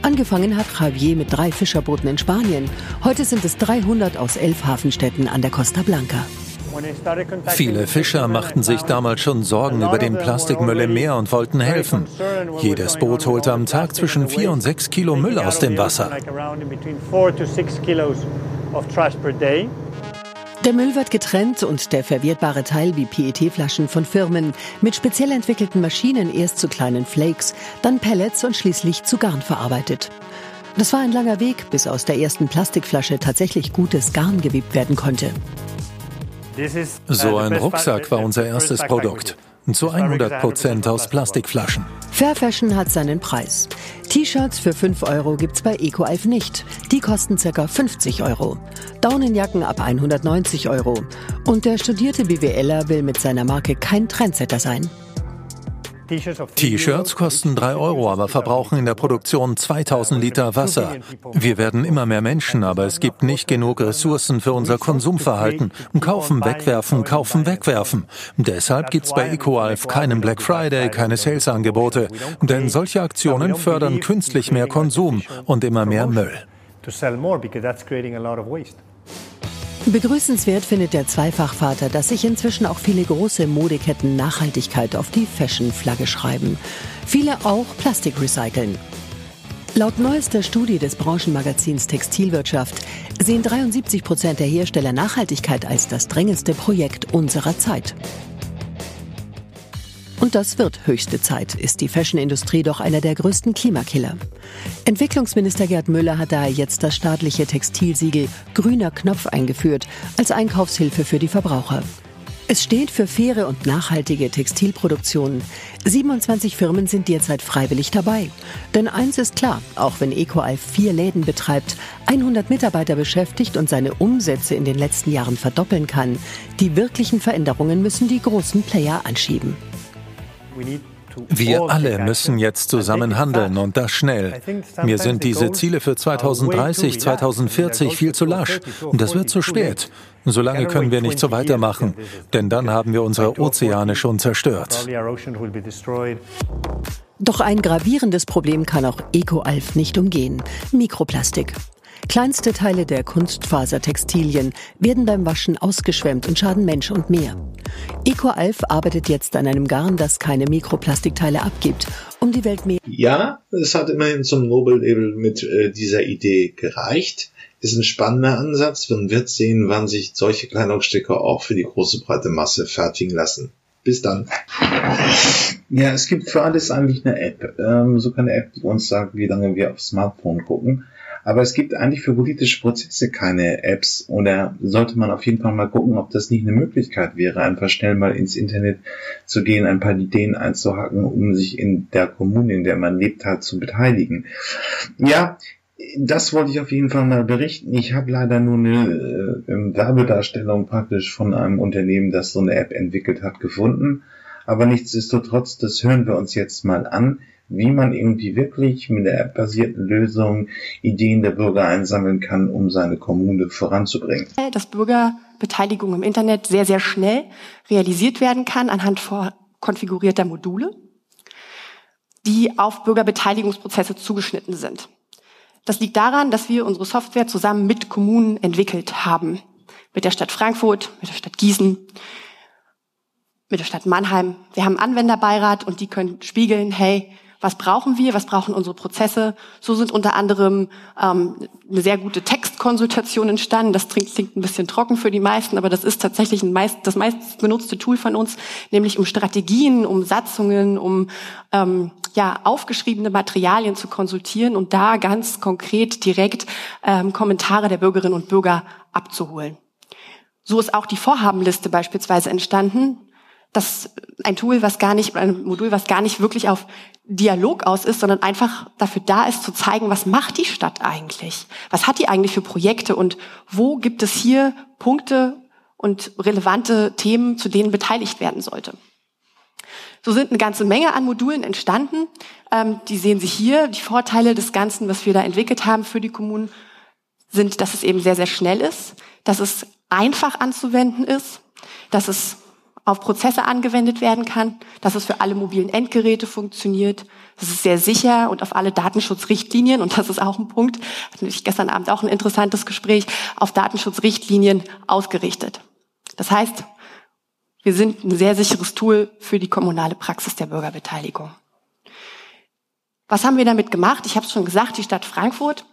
Angefangen hat Javier mit drei Fischerbooten in Spanien. Heute sind es 300 aus elf Hafenstädten an der Costa Blanca. Viele Fischer machten sich damals schon Sorgen über den Plastikmüll im Meer und wollten helfen. Jedes Boot holte am Tag zwischen vier und sechs Kilo Müll aus dem Wasser. Der Müll wird getrennt und der verwertbare Teil wie PET-Flaschen von Firmen mit speziell entwickelten Maschinen erst zu kleinen Flakes, dann Pellets und schließlich zu Garn verarbeitet. Das war ein langer Weg, bis aus der ersten Plastikflasche tatsächlich gutes Garn gewebt werden konnte. So ein Rucksack war unser erstes Produkt. Zu 100 Prozent aus Plastikflaschen. Fair Fashion hat seinen Preis. T-Shirts für 5 Euro gibt's bei EcoAlf nicht. Die kosten ca. 50 Euro. Daunenjacken ab 190 Euro. Und der studierte BWLer will mit seiner Marke kein Trendsetter sein. T-Shirts kosten 3 Euro, aber verbrauchen in der Produktion 2000 Liter Wasser. Wir werden immer mehr Menschen, aber es gibt nicht genug Ressourcen für unser Konsumverhalten. Kaufen, wegwerfen, kaufen, wegwerfen. Deshalb gibt's bei EcoAlf keinen Black Friday, keine Sales-Angebote. Denn solche Aktionen fördern künstlich mehr Konsum und immer mehr Müll. Begrüßenswert findet der Zweifachvater, dass sich inzwischen auch viele große Modeketten Nachhaltigkeit auf die Fashion-Flagge schreiben. Viele auch Plastik recyceln. Laut neuester Studie des Branchenmagazins Textilwirtschaft sehen 73 Prozent der Hersteller Nachhaltigkeit als das drängendste Projekt unserer Zeit. Und das wird höchste Zeit, ist die Fashionindustrie doch einer der größten Klimakiller. Entwicklungsminister Gerd Müller hat daher jetzt das staatliche Textilsiegel Grüner Knopf eingeführt als Einkaufshilfe für die Verbraucher. Es steht für faire und nachhaltige Textilproduktion. 27 Firmen sind derzeit freiwillig dabei. Denn eins ist klar, auch wenn EcoAlf vier Läden betreibt, 100 Mitarbeiter beschäftigt und seine Umsätze in den letzten Jahren verdoppeln kann, die wirklichen Veränderungen müssen die großen Player anschieben. Wir alle müssen jetzt zusammen handeln und das schnell. Mir sind diese Ziele für 2030, 2040 viel zu lasch und das wird zu spät. Solange können wir nicht so weitermachen, denn dann haben wir unsere Ozeane schon zerstört. Doch ein gravierendes Problem kann auch EcoAlf nicht umgehen. Mikroplastik. Kleinste Teile der Kunstfasertextilien werden beim Waschen ausgeschwemmt und schaden Mensch und Meer. EcoAlf arbeitet jetzt an einem Garn, das keine Mikroplastikteile abgibt, um die Welt mehr. Ja, es hat immerhin zum Nobel-Label mit äh, dieser Idee gereicht. Ist ein spannender Ansatz. Man wird sehen, wann sich solche Kleidungsstücke auch für die große breite Masse fertigen lassen. Bis dann. Ja, es gibt für alles eigentlich eine App. Ähm, so eine App, die uns sagt, wie lange wir aufs Smartphone gucken. Aber es gibt eigentlich für politische Prozesse keine Apps oder sollte man auf jeden Fall mal gucken, ob das nicht eine Möglichkeit wäre, einfach schnell mal ins Internet zu gehen, ein paar Ideen einzuhacken, um sich in der Kommune, in der man lebt, halt zu beteiligen. Ja, das wollte ich auf jeden Fall mal berichten. Ich habe leider nur eine äh, Werbedarstellung praktisch von einem Unternehmen, das so eine App entwickelt hat, gefunden. Aber nichtsdestotrotz, das hören wir uns jetzt mal an wie man irgendwie wirklich mit der App-basierten Lösung Ideen der Bürger einsammeln kann, um seine Kommune voranzubringen. Dass Bürgerbeteiligung im Internet sehr, sehr schnell realisiert werden kann anhand konfigurierter Module, die auf Bürgerbeteiligungsprozesse zugeschnitten sind. Das liegt daran, dass wir unsere Software zusammen mit Kommunen entwickelt haben. Mit der Stadt Frankfurt, mit der Stadt Gießen, mit der Stadt Mannheim. Wir haben Anwenderbeirat und die können spiegeln, hey, was brauchen wir, was brauchen unsere Prozesse. So sind unter anderem ähm, eine sehr gute Textkonsultation entstanden. Das klingt, klingt ein bisschen trocken für die meisten, aber das ist tatsächlich ein meist, das meist benutzte Tool von uns, nämlich um Strategien, um Satzungen, um ähm, ja, aufgeschriebene Materialien zu konsultieren und da ganz konkret direkt ähm, Kommentare der Bürgerinnen und Bürger abzuholen. So ist auch die Vorhabenliste beispielsweise entstanden. Das ein Tool, was gar nicht, ein Modul, was gar nicht wirklich auf Dialog aus ist, sondern einfach dafür da ist, zu zeigen, was macht die Stadt eigentlich? Was hat die eigentlich für Projekte und wo gibt es hier Punkte und relevante Themen, zu denen beteiligt werden sollte? So sind eine ganze Menge an Modulen entstanden. Ähm, die sehen Sie hier. Die Vorteile des Ganzen, was wir da entwickelt haben für die Kommunen, sind, dass es eben sehr, sehr schnell ist, dass es einfach anzuwenden ist, dass es auf Prozesse angewendet werden kann, dass es für alle mobilen Endgeräte funktioniert, dass es sehr sicher und auf alle Datenschutzrichtlinien, und das ist auch ein Punkt, hatte ich gestern Abend auch ein interessantes Gespräch, auf Datenschutzrichtlinien ausgerichtet. Das heißt, wir sind ein sehr sicheres Tool für die kommunale Praxis der Bürgerbeteiligung. Was haben wir damit gemacht? Ich habe es schon gesagt, die Stadt Frankfurt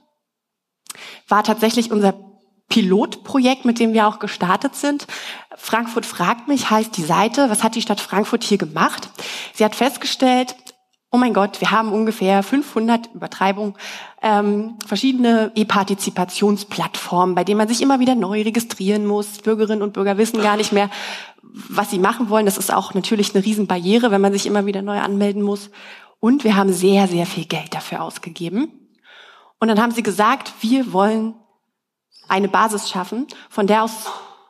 war tatsächlich unser Pilotprojekt, mit dem wir auch gestartet sind. Frankfurt fragt mich, heißt die Seite, was hat die Stadt Frankfurt hier gemacht? Sie hat festgestellt, oh mein Gott, wir haben ungefähr 500 Übertreibung ähm, verschiedene E-Partizipationsplattformen, bei denen man sich immer wieder neu registrieren muss. Bürgerinnen und Bürger wissen gar nicht mehr, was sie machen wollen. Das ist auch natürlich eine Riesenbarriere, wenn man sich immer wieder neu anmelden muss. Und wir haben sehr, sehr viel Geld dafür ausgegeben. Und dann haben sie gesagt, wir wollen eine Basis schaffen, von der aus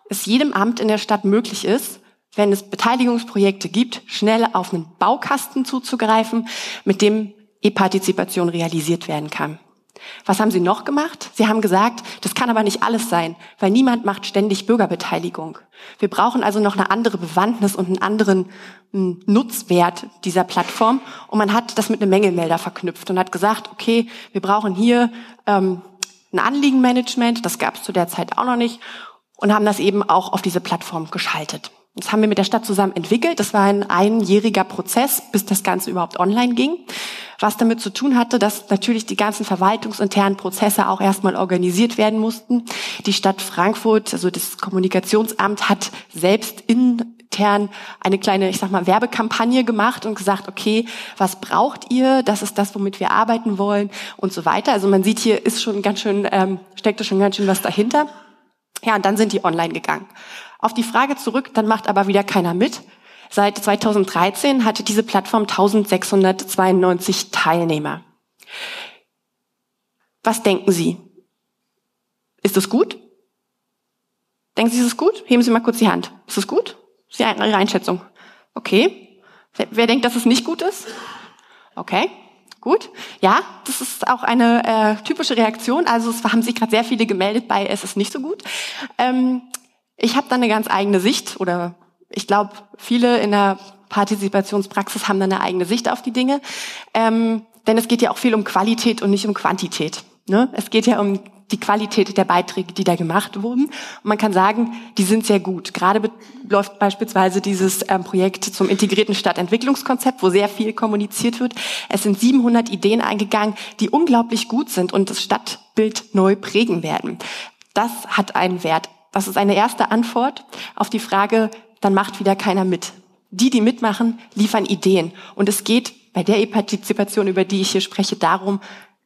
es jedem Amt in der Stadt möglich ist, wenn es Beteiligungsprojekte gibt, schnell auf einen Baukasten zuzugreifen, mit dem E-Partizipation realisiert werden kann. Was haben Sie noch gemacht? Sie haben gesagt, das kann aber nicht alles sein, weil niemand macht ständig Bürgerbeteiligung. Wir brauchen also noch eine andere Bewandtnis und einen anderen hm, Nutzwert dieser Plattform. Und man hat das mit einem Mängelmelder verknüpft und hat gesagt, okay, wir brauchen hier ähm, ein Anliegenmanagement, das gab es zu der Zeit auch noch nicht, und haben das eben auch auf diese Plattform geschaltet. Das haben wir mit der Stadt zusammen entwickelt. Das war ein einjähriger Prozess, bis das Ganze überhaupt online ging. Was damit zu tun hatte, dass natürlich die ganzen verwaltungsinternen Prozesse auch erstmal organisiert werden mussten. Die Stadt Frankfurt, also das Kommunikationsamt, hat selbst intern eine kleine, ich sag mal, Werbekampagne gemacht und gesagt, okay, was braucht ihr? Das ist das, womit wir arbeiten wollen und so weiter. Also man sieht hier ist schon ganz schön, ähm, steckt schon ganz schön was dahinter. Ja, und dann sind die online gegangen. Auf die Frage zurück, dann macht aber wieder keiner mit. Seit 2013 hatte diese Plattform 1692 Teilnehmer. Was denken Sie? Ist das gut? Denken Sie, ist es gut? Heben Sie mal kurz die Hand. Ist es gut? Ist Ihre Einschätzung. Okay. Wer, wer denkt, dass es nicht gut ist? Okay. Gut, ja, das ist auch eine äh, typische Reaktion. Also es haben sich gerade sehr viele gemeldet bei es ist nicht so gut. Ähm, ich habe da eine ganz eigene Sicht oder ich glaube, viele in der Partizipationspraxis haben da eine eigene Sicht auf die Dinge. Ähm, denn es geht ja auch viel um Qualität und nicht um Quantität. Ne? Es geht ja um die Qualität der Beiträge, die da gemacht wurden. Und man kann sagen, die sind sehr gut. Gerade läuft beispielsweise dieses ähm, Projekt zum integrierten Stadtentwicklungskonzept, wo sehr viel kommuniziert wird. Es sind 700 Ideen eingegangen, die unglaublich gut sind und das Stadtbild neu prägen werden. Das hat einen Wert. Das ist eine erste Antwort auf die Frage, dann macht wieder keiner mit. Die, die mitmachen, liefern Ideen. Und es geht bei der E-Partizipation, über die ich hier spreche, darum,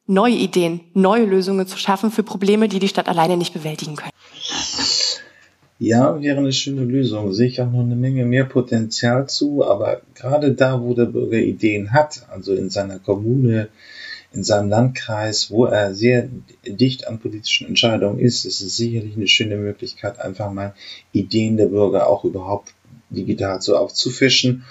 neue Ideen, neue Lösungen zu schaffen für Probleme, die die Stadt alleine nicht bewältigen können. Ja, wäre eine schöne Lösung. Sehe ich auch noch eine Menge mehr Potenzial zu, aber gerade da, wo der Bürger Ideen hat, also in seiner Kommune, in seinem Landkreis, wo er sehr dicht an politischen Entscheidungen ist, ist es sicherlich eine schöne Möglichkeit, einfach mal Ideen der Bürger auch überhaupt digital so aufzufischen,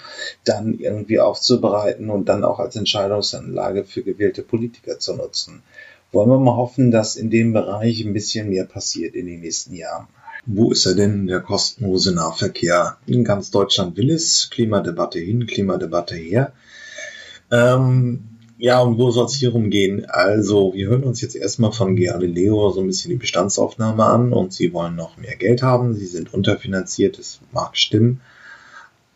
dann irgendwie aufzubereiten und dann auch als Entscheidungsanlage für gewählte Politiker zu nutzen. Wollen wir mal hoffen, dass in dem Bereich ein bisschen mehr passiert in den nächsten Jahren. Wo ist er denn, der kostenlose Nahverkehr? In ganz Deutschland will es. Klimadebatte hin, Klimadebatte her. Ähm, ja, und wo soll es hier rumgehen? Also, wir hören uns jetzt erstmal von Galileo so ein bisschen die Bestandsaufnahme an und sie wollen noch mehr Geld haben. Sie sind unterfinanziert, das mag stimmen.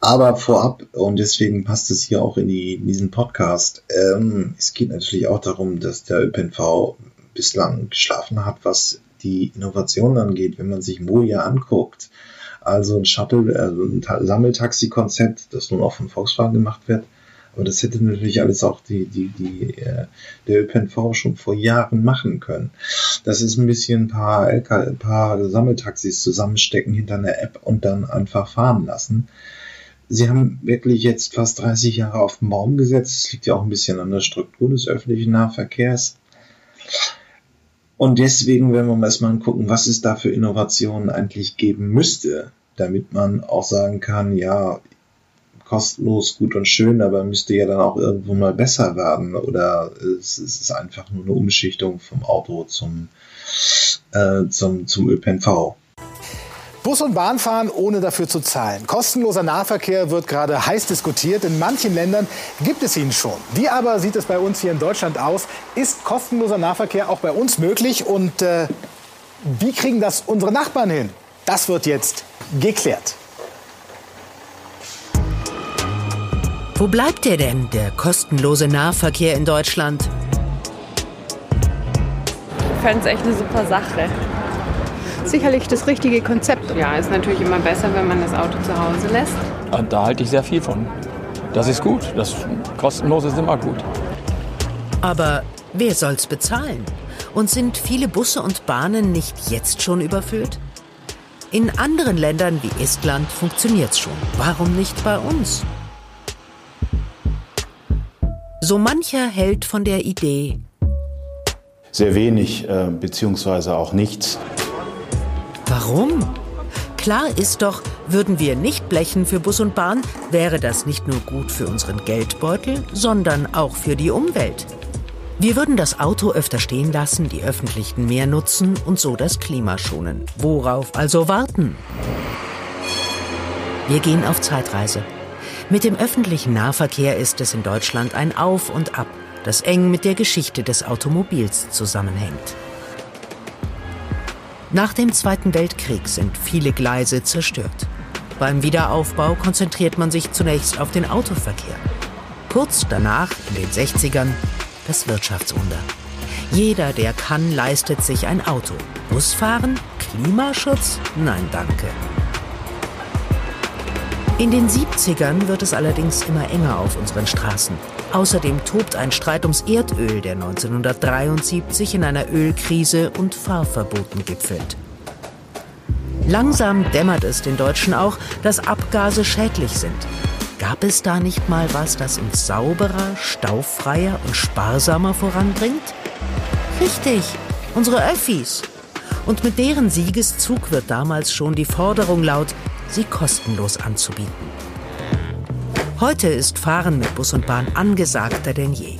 Aber vorab, und deswegen passt es hier auch in, die, in diesen Podcast, ähm, es geht natürlich auch darum, dass der ÖPNV bislang geschlafen hat, was die Innovation angeht. Wenn man sich Moja anguckt, also ein Shuttle, also ein Sammeltaxi-Konzept, das nun auch von Volkswagen gemacht wird, aber das hätte natürlich alles auch die, die, die, äh, der ÖPNV schon vor Jahren machen können. Das ist ein bisschen ein paar, LK, ein paar Sammeltaxis zusammenstecken hinter einer App und dann einfach fahren lassen. Sie haben wirklich jetzt fast 30 Jahre auf den Baum gesetzt. Das liegt ja auch ein bisschen an der Struktur des öffentlichen Nahverkehrs. Und deswegen, wenn wir erstmal angucken, was es da für Innovationen eigentlich geben müsste, damit man auch sagen kann, ja, kostenlos gut und schön, aber müsste ja dann auch irgendwo mal besser werden. Oder es ist einfach nur eine Umschichtung vom Auto zum, äh, zum, zum ÖPNV. Bus und Bahn fahren, ohne dafür zu zahlen. Kostenloser Nahverkehr wird gerade heiß diskutiert. In manchen Ländern gibt es ihn schon. Wie aber sieht es bei uns hier in Deutschland aus? Ist kostenloser Nahverkehr auch bei uns möglich? Und äh, wie kriegen das unsere Nachbarn hin? Das wird jetzt geklärt. Wo bleibt der denn, der kostenlose Nahverkehr in Deutschland? Ich fände es echt eine super Sache. Sicherlich das richtige Konzept. Ja, ist natürlich immer besser, wenn man das Auto zu Hause lässt. Da halte ich sehr viel von. Das ist gut. Das kostenlos ist immer gut. Aber wer soll's bezahlen? Und sind viele Busse und Bahnen nicht jetzt schon überfüllt? In anderen Ländern wie Estland funktioniert's schon. Warum nicht bei uns? So mancher hält von der Idee. Sehr wenig, äh, beziehungsweise auch nichts. Warum? Klar ist doch, würden wir nicht blechen für Bus und Bahn, wäre das nicht nur gut für unseren Geldbeutel, sondern auch für die Umwelt. Wir würden das Auto öfter stehen lassen, die öffentlichen mehr nutzen und so das Klima schonen. Worauf also warten? Wir gehen auf Zeitreise. Mit dem öffentlichen Nahverkehr ist es in Deutschland ein Auf und Ab, das eng mit der Geschichte des Automobils zusammenhängt. Nach dem Zweiten Weltkrieg sind viele Gleise zerstört. Beim Wiederaufbau konzentriert man sich zunächst auf den Autoverkehr. Kurz danach, in den 60ern, das Wirtschaftswunder. Jeder, der kann, leistet sich ein Auto. Busfahren? Klimaschutz? Nein, danke. In den 70ern wird es allerdings immer enger auf unseren Straßen. Außerdem tobt ein Streit ums Erdöl, der 1973 in einer Ölkrise und Fahrverboten gipfelt. Langsam dämmert es den Deutschen auch, dass Abgase schädlich sind. Gab es da nicht mal was, das uns sauberer, staufreier und sparsamer voranbringt? Richtig, unsere Öffis. Und mit deren Siegeszug wird damals schon die Forderung laut, sie kostenlos anzubieten. Heute ist Fahren mit Bus und Bahn angesagter denn je.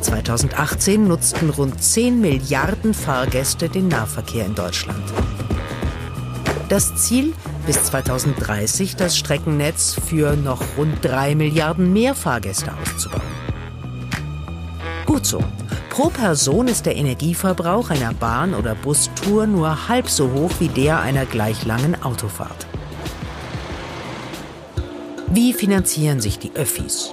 2018 nutzten rund 10 Milliarden Fahrgäste den Nahverkehr in Deutschland. Das Ziel, bis 2030 das Streckennetz für noch rund 3 Milliarden mehr Fahrgäste auszubauen. Gut so. Pro Person ist der Energieverbrauch einer Bahn- oder Bustour nur halb so hoch wie der einer gleich langen Autofahrt. Wie finanzieren sich die Öffis?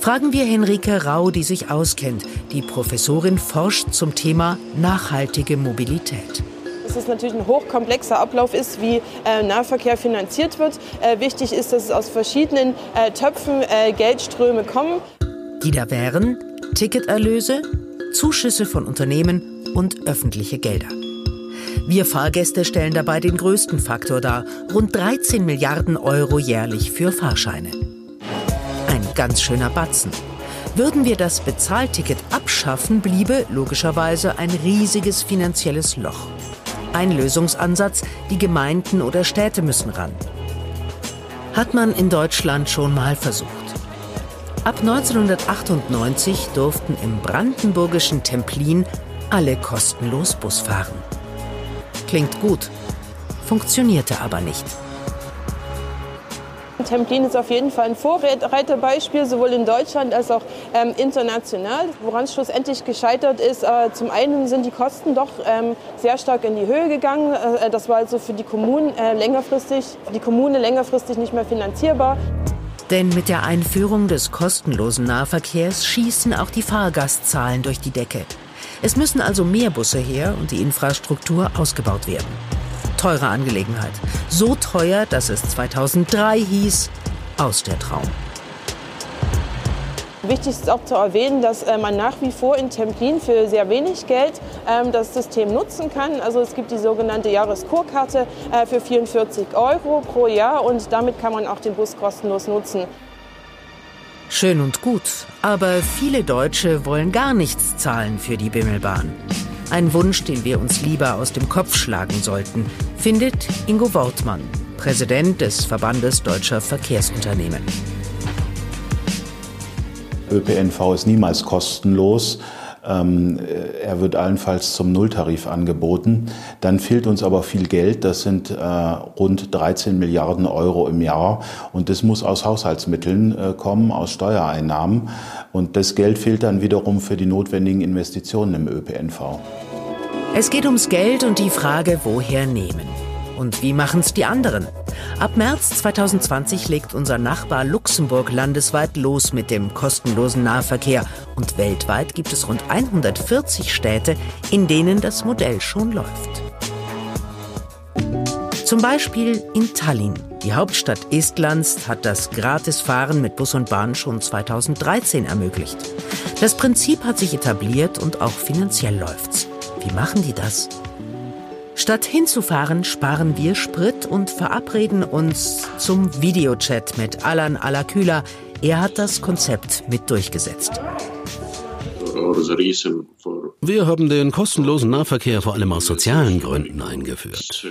Fragen wir Henrike Rau, die sich auskennt. Die Professorin forscht zum Thema nachhaltige Mobilität dass es natürlich ein hochkomplexer Ablauf ist, wie äh, Nahverkehr finanziert wird. Äh, wichtig ist, dass es aus verschiedenen äh, Töpfen äh, Geldströme kommen. Die da wären Ticketerlöse, Zuschüsse von Unternehmen und öffentliche Gelder. Wir Fahrgäste stellen dabei den größten Faktor dar. Rund 13 Milliarden Euro jährlich für Fahrscheine. Ein ganz schöner Batzen. Würden wir das Bezahlticket abschaffen, bliebe logischerweise ein riesiges finanzielles Loch. Ein Lösungsansatz, die Gemeinden oder Städte müssen ran. Hat man in Deutschland schon mal versucht. Ab 1998 durften im brandenburgischen Templin alle kostenlos Bus fahren. Klingt gut, funktionierte aber nicht. Templin ist auf jeden Fall ein Vorreiterbeispiel, sowohl in Deutschland als auch ähm, international. Woran es schlussendlich gescheitert ist, äh, zum einen sind die Kosten doch ähm, sehr stark in die Höhe gegangen. Äh, das war also für die Kommunen äh, längerfristig, für die Kommune längerfristig nicht mehr finanzierbar. Denn mit der Einführung des kostenlosen Nahverkehrs schießen auch die Fahrgastzahlen durch die Decke. Es müssen also mehr Busse her und die Infrastruktur ausgebaut werden. Teure Angelegenheit. So teuer, dass es 2003 hieß, aus der Traum. Wichtig ist auch zu erwähnen, dass äh, man nach wie vor in Templin für sehr wenig Geld ähm, das System nutzen kann. Also es gibt die sogenannte Jahreskurkarte äh, für 44 Euro pro Jahr und damit kann man auch den Bus kostenlos nutzen. Schön und gut, aber viele Deutsche wollen gar nichts zahlen für die Bimmelbahn. Ein Wunsch, den wir uns lieber aus dem Kopf schlagen sollten, findet Ingo Wortmann, Präsident des Verbandes Deutscher Verkehrsunternehmen. ÖPNV ist niemals kostenlos. Ähm, er wird allenfalls zum Nulltarif angeboten. Dann fehlt uns aber viel Geld. Das sind äh, rund 13 Milliarden Euro im Jahr. Und das muss aus Haushaltsmitteln äh, kommen, aus Steuereinnahmen. Und das Geld fehlt dann wiederum für die notwendigen Investitionen im ÖPNV. Es geht ums Geld und die Frage, woher nehmen. Und wie machen es die anderen? Ab März 2020 legt unser Nachbar Luxemburg landesweit los mit dem kostenlosen Nahverkehr. Und weltweit gibt es rund 140 Städte, in denen das Modell schon läuft. Zum Beispiel in Tallinn. Die Hauptstadt Estlands hat das Gratisfahren mit Bus und Bahn schon 2013 ermöglicht. Das Prinzip hat sich etabliert und auch finanziell läuft's. Wie machen die das? Statt hinzufahren, sparen wir Sprit und verabreden uns zum Videochat mit Alan Alaküla. Er hat das Konzept mit durchgesetzt. Wir haben den kostenlosen Nahverkehr vor allem aus sozialen Gründen eingeführt.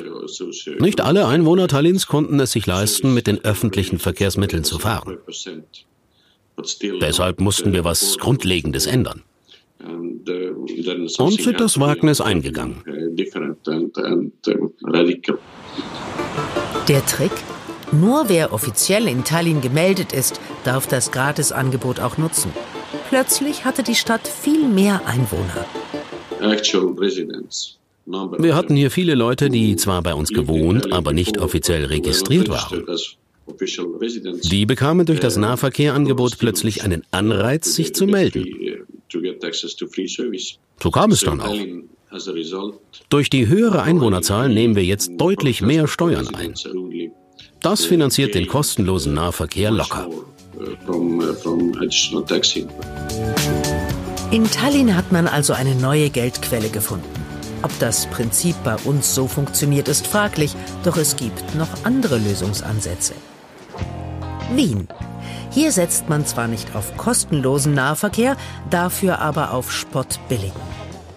Nicht alle Einwohner Tallinns konnten es sich leisten, mit den öffentlichen Verkehrsmitteln zu fahren. Deshalb mussten wir was Grundlegendes ändern. Und sind das Wagnis eingegangen. Der Trick? Nur wer offiziell in Tallinn gemeldet ist, darf das Gratisangebot auch nutzen. Plötzlich hatte die Stadt viel mehr Einwohner. Wir hatten hier viele Leute, die zwar bei uns gewohnt, aber nicht offiziell registriert waren. Die bekamen durch das Nahverkehrangebot plötzlich einen Anreiz, sich zu melden. So kam es dann auch. Durch die höhere Einwohnerzahl nehmen wir jetzt deutlich mehr Steuern ein. Das finanziert den kostenlosen Nahverkehr locker. In Tallinn hat man also eine neue Geldquelle gefunden. Ob das Prinzip bei uns so funktioniert, ist fraglich, doch es gibt noch andere Lösungsansätze. Wien. Hier setzt man zwar nicht auf kostenlosen Nahverkehr, dafür aber auf spottbilligen.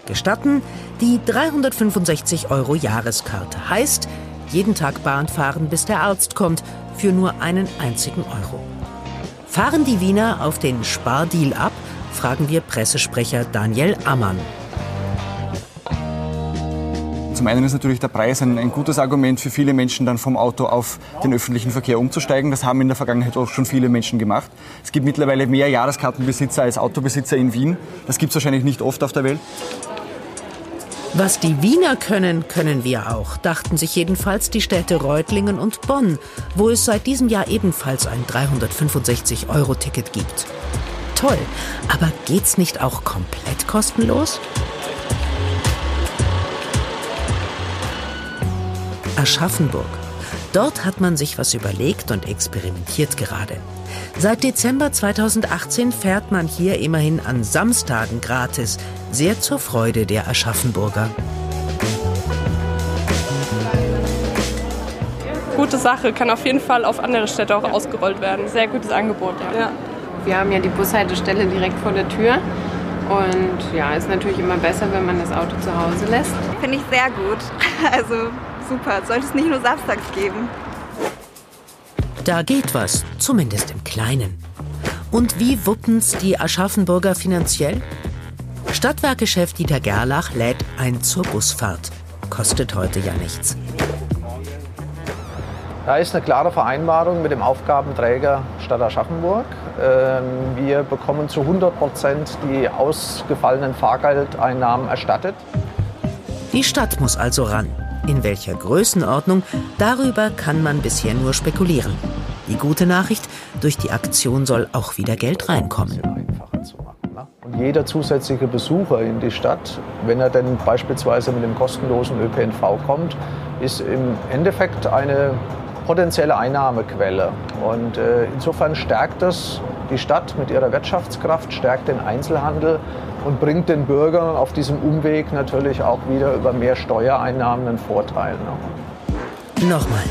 Gestatten, die 365 Euro Jahreskarte heißt, jeden Tag Bahn fahren, bis der Arzt kommt, für nur einen einzigen Euro. Fahren die Wiener auf den Spardeal ab, fragen wir Pressesprecher Daniel Ammann. Zum einen ist natürlich der Preis ein, ein, gutes Argument für viele Menschen, dann vom Auto auf den öffentlichen Verkehr umzusteigen. Das haben in der Vergangenheit auch schon viele Menschen gemacht. Es gibt mittlerweile mehr Jahreskartenbesitzer als Autobesitzer in Wien. Das gibt es wahrscheinlich nicht oft auf der Welt. Was die Wiener können, können wir auch, dachten sich jedenfalls die Städte Reutlingen und Bonn, wo es seit diesem Jahr ebenfalls ein 365-Euro-Ticket gibt. Toll, aber geht's nicht auch komplett kostenlos? Aschaffenburg. Dort hat man sich was überlegt und experimentiert gerade. Seit Dezember 2018 fährt man hier immerhin an Samstagen gratis, sehr zur Freude der Aschaffenburger. Gute Sache, kann auf jeden Fall auf andere Städte auch ausgerollt werden. Sehr gutes Angebot, ja. ja. Wir haben ja die Bushaltestelle direkt vor der Tür. Und ja, ist natürlich immer besser, wenn man das Auto zu Hause lässt. Finde ich sehr gut. Also super. Sollte es nicht nur samstags geben. Da geht was, zumindest im Kleinen. Und wie wuppen's die Aschaffenburger finanziell? Stadtwerkechef Dieter Gerlach lädt ein zur Busfahrt. Kostet heute ja nichts. Da ist eine klare Vereinbarung mit dem Aufgabenträger Stadt Aschaffenburg. Ähm, wir bekommen zu 100 Prozent die ausgefallenen Fahrgeldeinnahmen erstattet. Die Stadt muss also ran. In welcher Größenordnung, darüber kann man bisher nur spekulieren. Die gute Nachricht, durch die Aktion soll auch wieder Geld reinkommen. Und jeder zusätzliche Besucher in die Stadt, wenn er denn beispielsweise mit dem kostenlosen ÖPNV kommt, ist im Endeffekt eine potenzielle Einnahmequelle. Und äh, insofern stärkt das die Stadt mit ihrer Wirtschaftskraft, stärkt den Einzelhandel und bringt den Bürgern auf diesem Umweg natürlich auch wieder über mehr Steuereinnahmen einen Vorteil. Ne? Nochmal.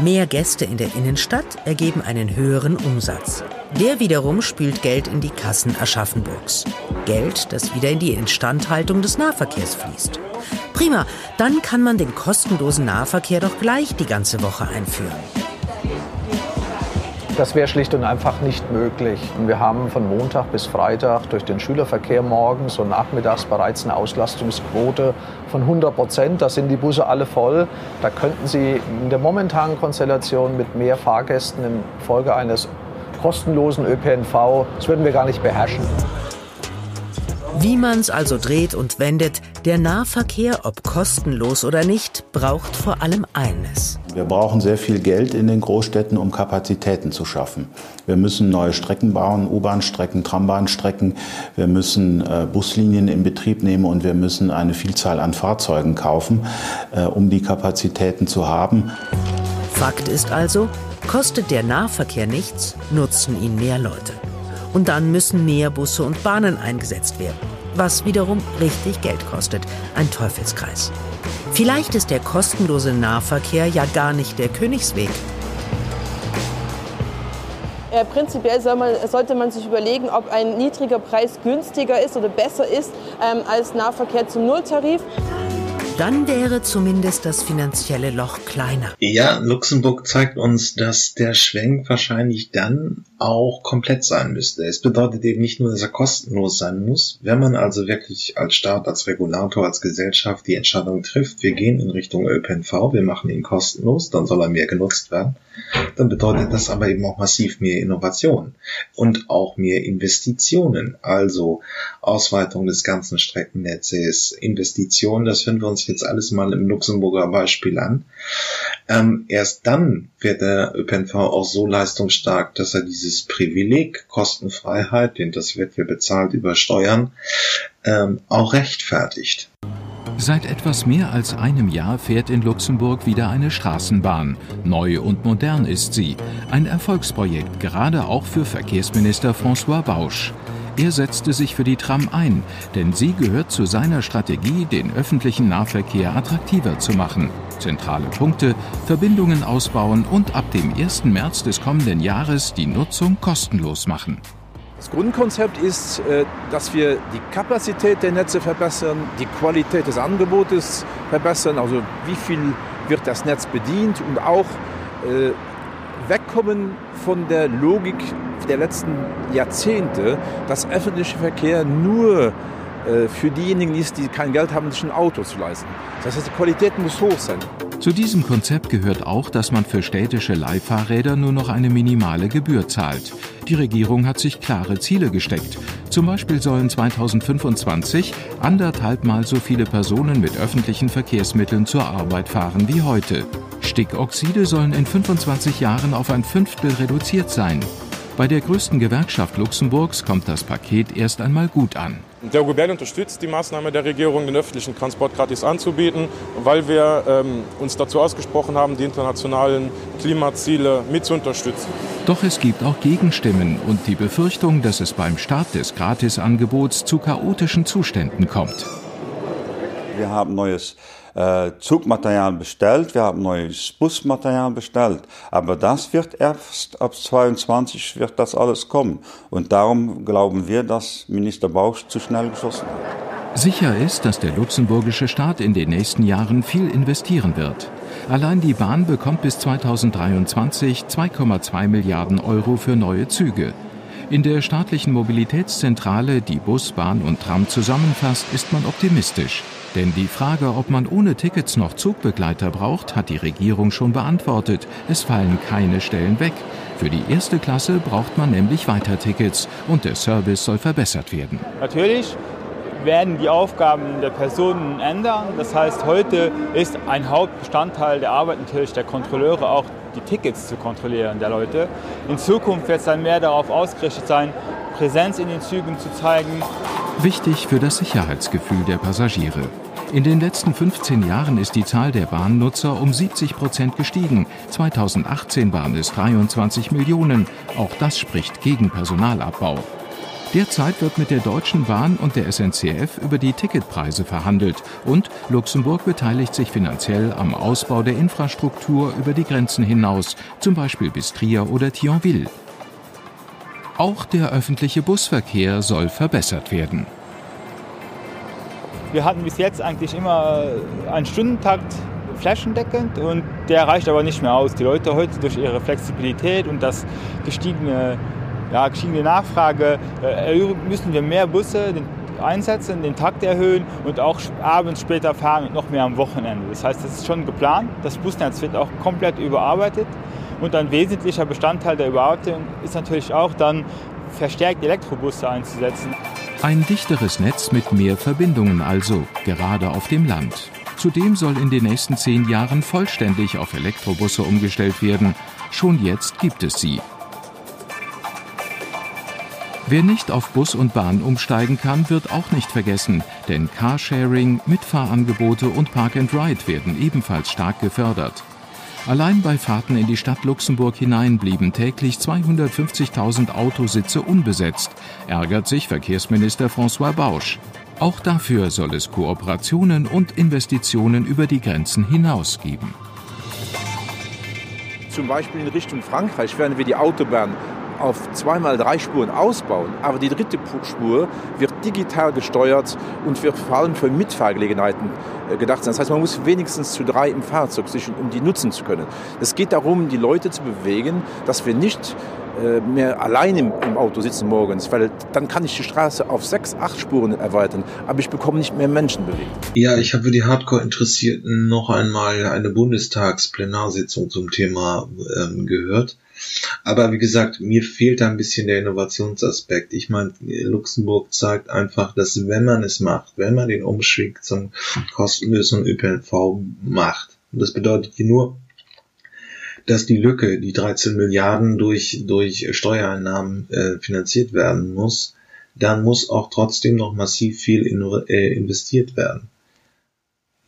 Mehr Gäste in der Innenstadt ergeben einen höheren Umsatz. Der wiederum spült Geld in die Kassen Aschaffenburgs. Geld, das wieder in die Instandhaltung des Nahverkehrs fließt. Prima, dann kann man den kostenlosen Nahverkehr doch gleich die ganze Woche einführen. Das wäre schlicht und einfach nicht möglich. Wir haben von Montag bis Freitag durch den Schülerverkehr morgens und nachmittags bereits eine Auslastungsquote von 100 Prozent. Da sind die Busse alle voll. Da könnten Sie in der momentanen Konstellation mit mehr Fahrgästen infolge eines kostenlosen ÖPNV, das würden wir gar nicht beherrschen. Wie man es also dreht und wendet, der Nahverkehr, ob kostenlos oder nicht, braucht vor allem eines. Wir brauchen sehr viel Geld in den Großstädten, um Kapazitäten zu schaffen. Wir müssen neue Strecken bauen, U-Bahn-Strecken, Trambahnstrecken. Wir müssen äh, Buslinien in Betrieb nehmen und wir müssen eine Vielzahl an Fahrzeugen kaufen, äh, um die Kapazitäten zu haben. Fakt ist also, kostet der Nahverkehr nichts, nutzen ihn mehr Leute. Und dann müssen mehr Busse und Bahnen eingesetzt werden, was wiederum richtig Geld kostet. Ein Teufelskreis. Vielleicht ist der kostenlose Nahverkehr ja gar nicht der Königsweg. Äh, prinzipiell soll man, sollte man sich überlegen, ob ein niedriger Preis günstiger ist oder besser ist ähm, als Nahverkehr zum Nulltarif. Dann wäre zumindest das finanzielle Loch kleiner. Ja, Luxemburg zeigt uns, dass der Schwenk wahrscheinlich dann auch komplett sein müsste. Es bedeutet eben nicht nur, dass er kostenlos sein muss. Wenn man also wirklich als Staat, als Regulator, als Gesellschaft die Entscheidung trifft, wir gehen in Richtung ÖPNV, wir machen ihn kostenlos, dann soll er mehr genutzt werden dann bedeutet das aber eben auch massiv mehr Innovation und auch mehr Investitionen, also Ausweitung des ganzen Streckennetzes, Investitionen, das hören wir uns jetzt alles mal im Luxemburger Beispiel an. Ähm, erst dann wird der ÖPNV auch so leistungsstark, dass er dieses Privileg Kostenfreiheit, den das wird ja bezahlt über Steuern, ähm, auch rechtfertigt. Seit etwas mehr als einem Jahr fährt in Luxemburg wieder eine Straßenbahn. Neu und modern ist sie. Ein Erfolgsprojekt, gerade auch für Verkehrsminister François Bausch. Er setzte sich für die Tram ein, denn sie gehört zu seiner Strategie, den öffentlichen Nahverkehr attraktiver zu machen. Zentrale Punkte, Verbindungen ausbauen und ab dem 1. März des kommenden Jahres die Nutzung kostenlos machen. Das Grundkonzept ist, äh, dass wir die Kapazität der Netze verbessern, die Qualität des Angebotes verbessern, also wie viel wird das Netz bedient und auch äh, wegkommen von der Logik der letzten Jahrzehnte, dass öffentlicher Verkehr nur äh, für diejenigen ist, die kein Geld haben, sich ein Auto zu leisten. Das heißt, die Qualität muss hoch sein. Zu diesem Konzept gehört auch, dass man für städtische Leihfahrräder nur noch eine minimale Gebühr zahlt. Die Regierung hat sich klare Ziele gesteckt. Zum Beispiel sollen 2025 anderthalbmal so viele Personen mit öffentlichen Verkehrsmitteln zur Arbeit fahren wie heute. Stickoxide sollen in 25 Jahren auf ein Fünftel reduziert sein. Bei der größten Gewerkschaft Luxemburgs kommt das Paket erst einmal gut an. Der Gouvernement unterstützt die Maßnahme der Regierung, den öffentlichen Transport gratis anzubieten, weil wir ähm, uns dazu ausgesprochen haben, die internationalen Klimaziele mit zu unterstützen. Doch es gibt auch Gegenstimmen und die Befürchtung, dass es beim Start des Gratisangebots zu chaotischen Zuständen kommt. Wir haben neues äh, Zugmaterial bestellt, wir haben neues Busmaterial bestellt. Aber das wird erst ab 22 wird das alles kommen. Und darum glauben wir, dass Minister Bausch zu schnell geschossen hat. Sicher ist, dass der luxemburgische Staat in den nächsten Jahren viel investieren wird. Allein die Bahn bekommt bis 2023 2,2 Milliarden Euro für neue Züge. In der staatlichen Mobilitätszentrale, die Bus, Bahn und Tram zusammenfasst, ist man optimistisch. Denn die Frage, ob man ohne Tickets noch Zugbegleiter braucht, hat die Regierung schon beantwortet. Es fallen keine Stellen weg. Für die erste Klasse braucht man nämlich weiter Tickets und der Service soll verbessert werden. Natürlich werden die Aufgaben der Personen ändern. Das heißt, heute ist ein Hauptbestandteil der Arbeit natürlich der Kontrolleure auch die Tickets zu kontrollieren der Leute. In Zukunft wird es dann mehr darauf ausgerichtet sein, Präsenz in den Zügen zu zeigen. Wichtig für das Sicherheitsgefühl der Passagiere. In den letzten 15 Jahren ist die Zahl der Bahnnutzer um 70 Prozent gestiegen. 2018 waren es 23 Millionen. Auch das spricht gegen Personalabbau. Derzeit wird mit der Deutschen Bahn und der SNCF über die Ticketpreise verhandelt und Luxemburg beteiligt sich finanziell am Ausbau der Infrastruktur über die Grenzen hinaus, zum Beispiel bis Trier oder Thionville. Auch der öffentliche Busverkehr soll verbessert werden. Wir hatten bis jetzt eigentlich immer einen Stundentakt flächendeckend und der reicht aber nicht mehr aus. Die Leute heute durch ihre Flexibilität und das gestiegene, ja, gestiegene Nachfrage äh, müssen wir mehr Busse einsetzen, den Takt erhöhen und auch abends später fahren und noch mehr am Wochenende. Das heißt, das ist schon geplant. Das Busnetz wird auch komplett überarbeitet und ein wesentlicher Bestandteil der Überarbeitung ist natürlich auch dann verstärkt Elektrobusse einzusetzen. Ein dichteres Netz mit mehr Verbindungen also, gerade auf dem Land. Zudem soll in den nächsten zehn Jahren vollständig auf Elektrobusse umgestellt werden. Schon jetzt gibt es sie. Wer nicht auf Bus und Bahn umsteigen kann, wird auch nicht vergessen, denn Carsharing, Mitfahrangebote und Park and Ride werden ebenfalls stark gefördert. Allein bei Fahrten in die Stadt Luxemburg hinein blieben täglich 250.000 Autositze unbesetzt, ärgert sich Verkehrsminister François Bausch. Auch dafür soll es Kooperationen und Investitionen über die Grenzen hinaus geben. Zum Beispiel in Richtung Frankreich werden wir die Autobahn auf zweimal drei Spuren ausbauen, aber die dritte Spur digital gesteuert und wird vor allem für Mitfahrgelegenheiten äh, gedacht sein. Das heißt, man muss wenigstens zu drei im Fahrzeug sichern, um die nutzen zu können. Es geht darum, die Leute zu bewegen, dass wir nicht äh, mehr allein im, im, Auto sitzen morgens, weil dann kann ich die Straße auf sechs, acht Spuren erweitern, aber ich bekomme nicht mehr Menschen bewegt. Ja, ich habe für die Hardcore-Interessierten noch einmal eine Bundestagsplenarsitzung zum Thema ähm, gehört. Aber wie gesagt, mir fehlt da ein bisschen der Innovationsaspekt. Ich meine, Luxemburg zeigt einfach, dass wenn man es macht, wenn man den Umstieg zum kostenlosen ÖPNV macht, und das bedeutet hier nur, dass die Lücke, die 13 Milliarden durch, durch Steuereinnahmen äh, finanziert werden muss, dann muss auch trotzdem noch massiv viel in, äh, investiert werden.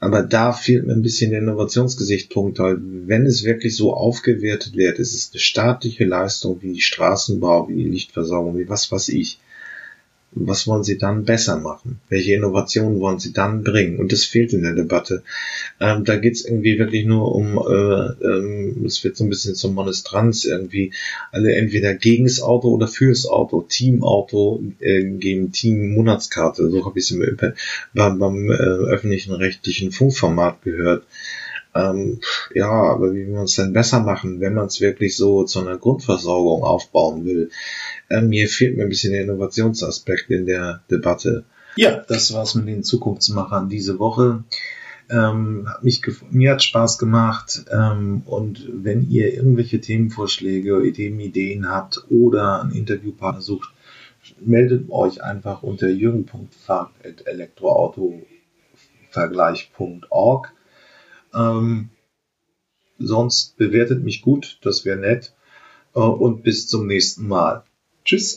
Aber da fehlt mir ein bisschen der Innovationsgesichtspunkt, weil wenn es wirklich so aufgewertet wird, ist es eine staatliche Leistung wie die Straßenbau, wie die Lichtversorgung, wie was weiß ich was wollen sie dann besser machen? Welche Innovationen wollen sie dann bringen? Und das fehlt in der Debatte. Ähm, da geht's irgendwie wirklich nur um, äh, ähm, es wird so ein bisschen zum Monestranz irgendwie, alle entweder gegen das Auto oder fürs Auto. Teamauto äh, gegen Team-Monatskarte, so habe ich es beim, beim äh, öffentlichen rechtlichen Funkformat gehört. Ähm, ja, aber wie will man es denn besser machen, wenn man es wirklich so zu einer Grundversorgung aufbauen will? Ähm, mir fehlt mir ein bisschen der Innovationsaspekt in der Debatte. Ja, das war's mit den Zukunftsmachern diese Woche. Ähm, hat mich mir hat Spaß gemacht und wenn ihr irgendwelche Themenvorschläge, Ideen, Ideen habt oder einen Interviewpartner sucht, meldet euch einfach unter jürgen.fahrt.elektroautovergleich.org. Ähm, sonst bewertet mich gut, das wäre nett. Äh, und bis zum nächsten Mal. Tschüss.